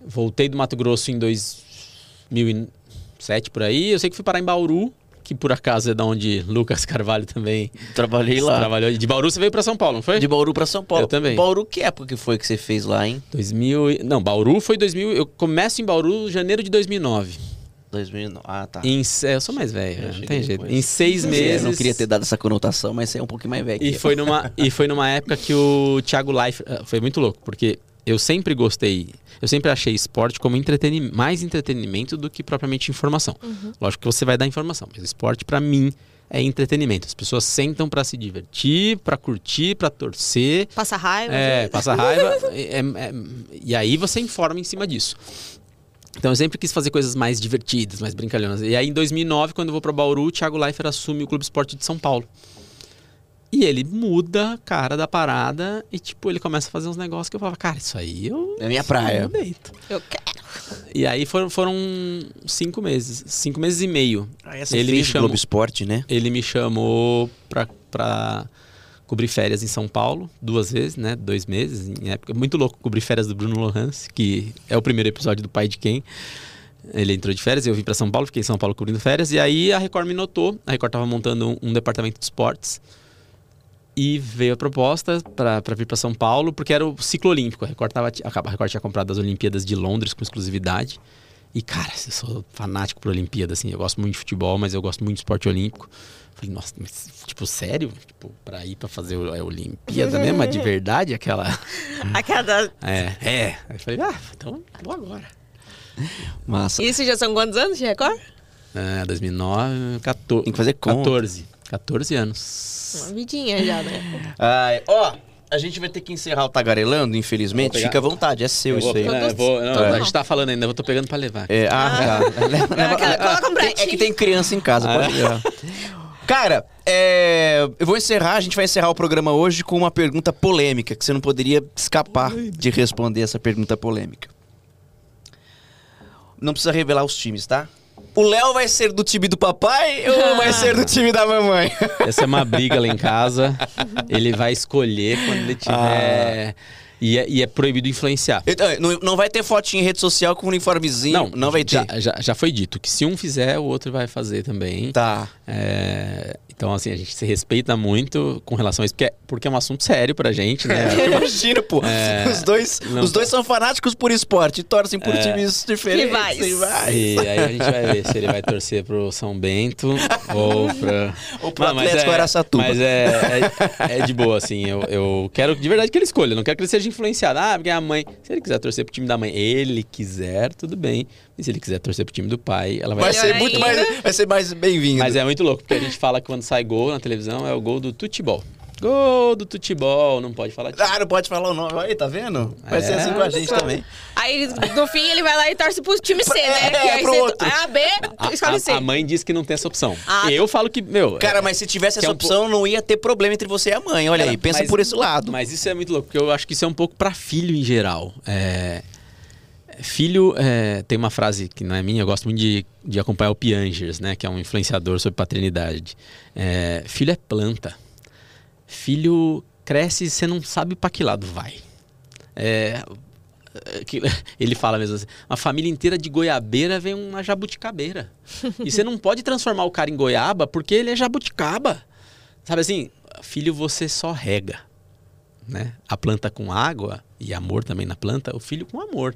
Voltei do Mato Grosso em 2007 por aí. Eu sei que fui parar em Bauru, que por acaso é da onde Lucas Carvalho também Trabalhei lá. trabalhou. De Bauru você veio para São Paulo, não foi? De Bauru pra São Paulo. Eu também. Bauru, que época que foi que você fez lá, hein? 2000, e- não, Bauru foi 2000, eu começo em Bauru janeiro de 2009. 2009. Ah, tá. Em, eu sou mais velho, né? não tem jeito. Em seis Eu meses. não queria ter dado essa conotação, mas você é um pouquinho mais velho. E foi eu. numa e foi numa época que o Thiago Life foi muito louco, porque eu sempre gostei, eu sempre achei esporte como entretenimento, mais entretenimento do que propriamente informação. Lógico que você vai dar informação, mas esporte pra mim é entretenimento. As pessoas sentam pra se divertir, pra curtir, pra torcer. Passa raiva. É, passa raiva. <laughs> é- é- e aí você informa em cima disso. Então eu sempre quis fazer coisas mais divertidas, mais brincalhonas. E aí em 2009, quando eu vou para Bauru, o Thiago Leifert assume o Clube Esporte de São Paulo. E ele muda a cara da parada e, tipo, ele começa a fazer uns negócios que eu falava, cara, isso aí eu. É minha praia. Eu deito. Eu quero. E aí foram, foram cinco meses. Cinco meses e meio. Ah, essa ele me chamou. Globo Esporte, né? Ele me chamou pra, pra cobrir férias em São Paulo, duas vezes, né? Dois meses, em época. Muito louco cobrir férias do Bruno Lohans, que é o primeiro episódio do Pai de Quem. Ele entrou de férias, eu vim pra São Paulo, fiquei em São Paulo cobrindo férias, e aí a Record me notou. A Record tava montando um, um departamento de esportes. E veio a proposta pra pra vir pra São Paulo, porque era o ciclo olímpico. A Record, tava, a Record tinha comprado as Olimpíadas de Londres com exclusividade. E, cara, eu sou fanático por Olimpíada, assim. Eu gosto muito de futebol, mas eu gosto muito de esporte olímpico. Falei, nossa, mas, tipo, sério? Tipo, pra ir pra fazer a Olimpíada mesmo, a de verdade, aquela... <laughs> A cada. É, é. Aí eu falei, ah, então vou agora. Massa. Isso já são quantos anos de Record? É, 2009, 14... Tem que fazer conta. 14. 14 anos. Uma vidinha já, né? Ai, ó, a gente vai ter que encerrar o tagarelando, infelizmente. Fica à vontade, é seu Eu isso vou, aí. eu vou- não, Tá. A gente tá falando ainda, eu tô pegando pra levar. É, ah, tá. <laughs> Leva- leva- Aquela- coloca um tem- é pratinho. que tem criança em casa, pode levar. Cara, é, eu vou encerrar, a gente vai encerrar o programa hoje com uma pergunta polêmica, que você não poderia escapar de responder essa pergunta polêmica. Não precisa revelar os times, tá? O Léo vai ser do time do papai ou <laughs> vai ser do time da mamãe? Essa é uma briga lá em casa. <laughs> Ele vai escolher quando ele tiver. E é, e é proibido influenciar. Então, não, não vai ter fotinha em rede social com uniformezinho. Não, não vai ter. Já, já, já foi dito que se um fizer, o outro vai fazer também. Tá. É, então, assim, a gente se respeita muito com relação a isso, porque é, porque é um assunto sério pra gente, né? <laughs> Imagina, pô. É, os dois, não, os dois são fanáticos por esporte, torcem por é, times diferentes. Rivais. Rivais. E aí a gente vai ver se ele vai torcer pro São Bento ou pra... <laughs> Ou pro não, Atlético é, Araçatuba. Mas é, é, é, de boa, assim. Eu, eu quero de verdade que ele escolha. Eu não quero que ele seja influenciado. Ah, porque a mãe... Se ele quiser torcer pro time da mãe, ele quiser, tudo bem. E se ele quiser torcer pro time do pai, ela vai... Vai ser muito mais... Vai ser mais bem-vindo. Mas é muito louco, porque a gente fala que quando sai gol na televisão é o gol do tutebol. Gol do tutebol, não pode falar disso. Ah, não pode falar o nome. Aí, tá vendo? Vai é, ser assim com a gente também. Aí, no fim, ele vai lá e torce pro time C, né? É, é pro outro. A, B, escolhe C. A mãe disse que não tem essa opção. Ah, eu falo que, meu... Cara, mas se tivesse essa opção, um não ia ter problema entre você e a mãe. Olha Cara, aí, pensa mas, por esse lado. Mas isso é muito louco, porque eu acho que isso é um pouco pra filho em geral. É... Filho, é, tem uma frase que não é minha, eu gosto muito de, de acompanhar o Piangers, né, que é um influenciador sobre paternidade. É, filho é planta. Filho cresce e você não sabe para que lado vai. É, <laughs> ele fala mesmo assim: uma família inteira de goiabeira vem uma jabuticabeira. <laughs> e você não pode transformar o cara em goiaba porque ele é jabuticaba. Sabe assim, filho você só rega. Né? A planta com água e amor também na planta, o filho com amor.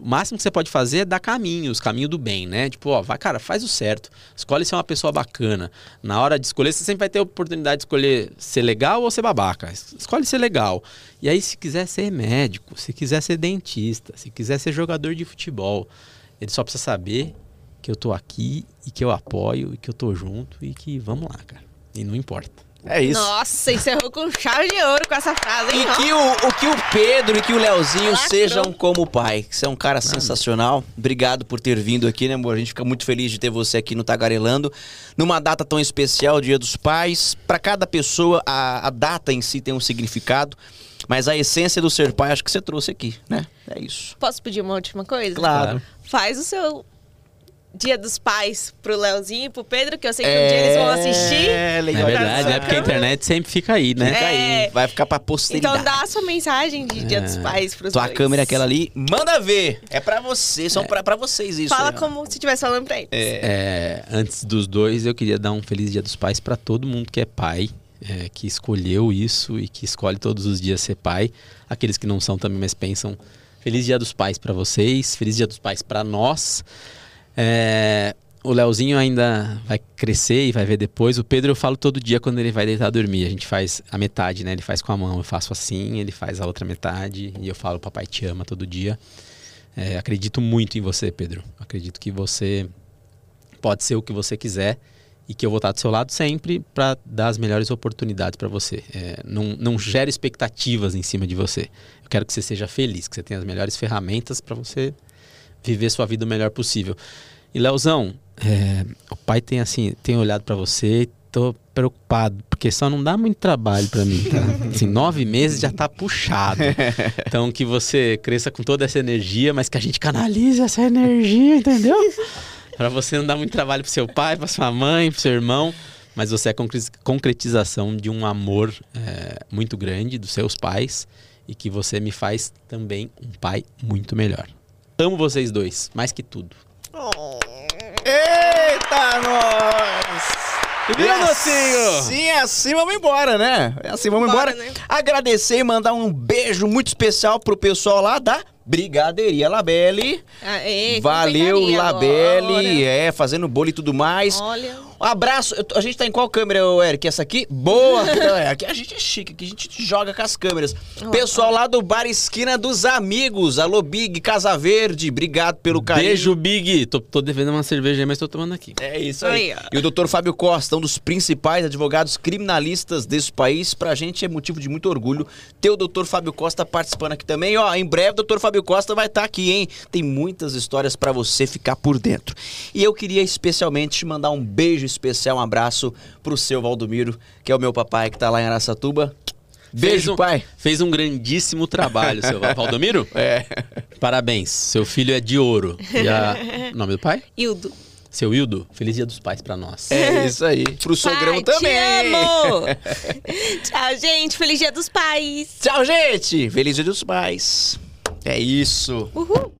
O máximo que você pode fazer é dar caminhos, caminho do bem, né? Tipo, ó, vai, cara, faz o certo. Escolhe ser uma pessoa bacana. Na hora de escolher, você sempre vai ter a oportunidade de escolher ser legal ou ser babaca. Escolhe ser legal. E aí, se quiser ser médico, se quiser ser dentista, se quiser ser jogador de futebol, ele só precisa saber que eu tô aqui e que eu apoio e que eu tô junto e que vamos lá, cara. E não importa. É isso. Nossa, encerrou com chave de ouro com essa frase, hein? E que o, o, que o Pedro e que o Leozinho Lacrou. sejam como o pai. Você é um cara sensacional. Obrigado por ter vindo aqui, né, amor? A gente fica muito feliz de ter você aqui no Tagarelando. Numa data tão especial, Dia dos Pais. Para cada pessoa, a, a data em si tem um significado. Mas a essência do ser pai, acho que você trouxe aqui, né? É isso. Posso pedir uma última coisa? Claro. Faz o seu Dia dos Pais pro Leozinho e pro Pedro, que eu sei que é... um dia eles vão assistir. É, legal. É verdade, é porque a internet sempre fica aí, né? Fica é... aí, vai ficar pra posteridade. Então dá a sua mensagem de Dia dos é. Pais pros Tua dois. câmera é aquela ali, manda ver. É pra você, são é. pra, pra vocês isso. Fala aí, como se estivesse falando pra eles. É. antes dos dois, eu queria dar um Feliz Dia dos Pais pra todo mundo que é pai. É, que escolheu isso e que escolhe todos os dias ser pai. Aqueles que não são também, mas pensam. Feliz Dia dos Pais para vocês, Feliz Dia dos Pais para nós. É, o Leozinho ainda vai crescer e vai ver depois. O Pedro eu falo todo dia quando ele vai deitar dormir. A gente faz a metade, né? Ele faz com a mão, eu faço assim, ele faz a outra metade e eu falo papai te ama todo dia. É, acredito muito em você, Pedro. Acredito que você pode ser o que você quiser e que eu vou estar do seu lado sempre para dar as melhores oportunidades para você. É, não, não gere expectativas em cima de você. Eu quero que você seja feliz, que você tenha as melhores ferramentas para você viver sua vida o melhor possível. E Leozão, é, o pai tem assim, tem olhado para você e tô preocupado, porque só não dá muito trabalho para mim, tá? <laughs> Assim, nove meses já tá puxado. Então que você cresça com toda essa energia, mas que a gente canalize essa energia, entendeu? para você não dar muito trabalho pro seu pai, pra sua mãe, pro seu irmão, mas você é a concretização de um amor é, muito grande dos seus pais e que você me faz também um pai muito melhor. Amo vocês dois, mais que tudo. Oh. Eita, nós! E vira, mocinho! Sim, é assim vamos embora, né? É assim vamos Bora, embora. Né? Agradecer e mandar um beijo muito especial pro pessoal lá da Brigadeiria Labelle. Aê, Valeu, Labelle. É, fazendo bolo e tudo mais. Olha. Um abraço. A gente tá em qual câmera, Eric? Essa aqui? Boa! <laughs> é, aqui a gente é chique, aqui a gente joga com as câmeras. Pessoal lá do Bar Esquina dos Amigos. Alô, Big, Casa Verde. Obrigado pelo carinho. Beijo, Big. Tô, tô devendo uma cerveja aí, mas tô tomando aqui. É isso aí. aí e o doutor Fábio Costa, um dos principais advogados criminalistas desse país. Pra gente é motivo de muito orgulho ter o doutor Fábio Costa participando aqui também. Ó, em breve o doutor Fábio Costa vai estar tá aqui, hein? Tem muitas histórias para você ficar por dentro. E eu queria especialmente te mandar um beijo especial, um abraço pro seu Valdomiro, que é o meu papai que tá lá em Araçatuba. Beijo, um, pai. Fez um grandíssimo trabalho, seu <laughs> Valdomiro. É. Parabéns. Seu filho é de ouro. E a... O <laughs> nome do pai? Hildo. Seu Hildo, feliz dia dos pais pra nós. É isso aí. Pro sogrão Pai, te também. amo! <laughs> Tchau, gente. Feliz Dia dos Pais. Tchau, gente. Feliz dia dos pais. É isso. Uhul.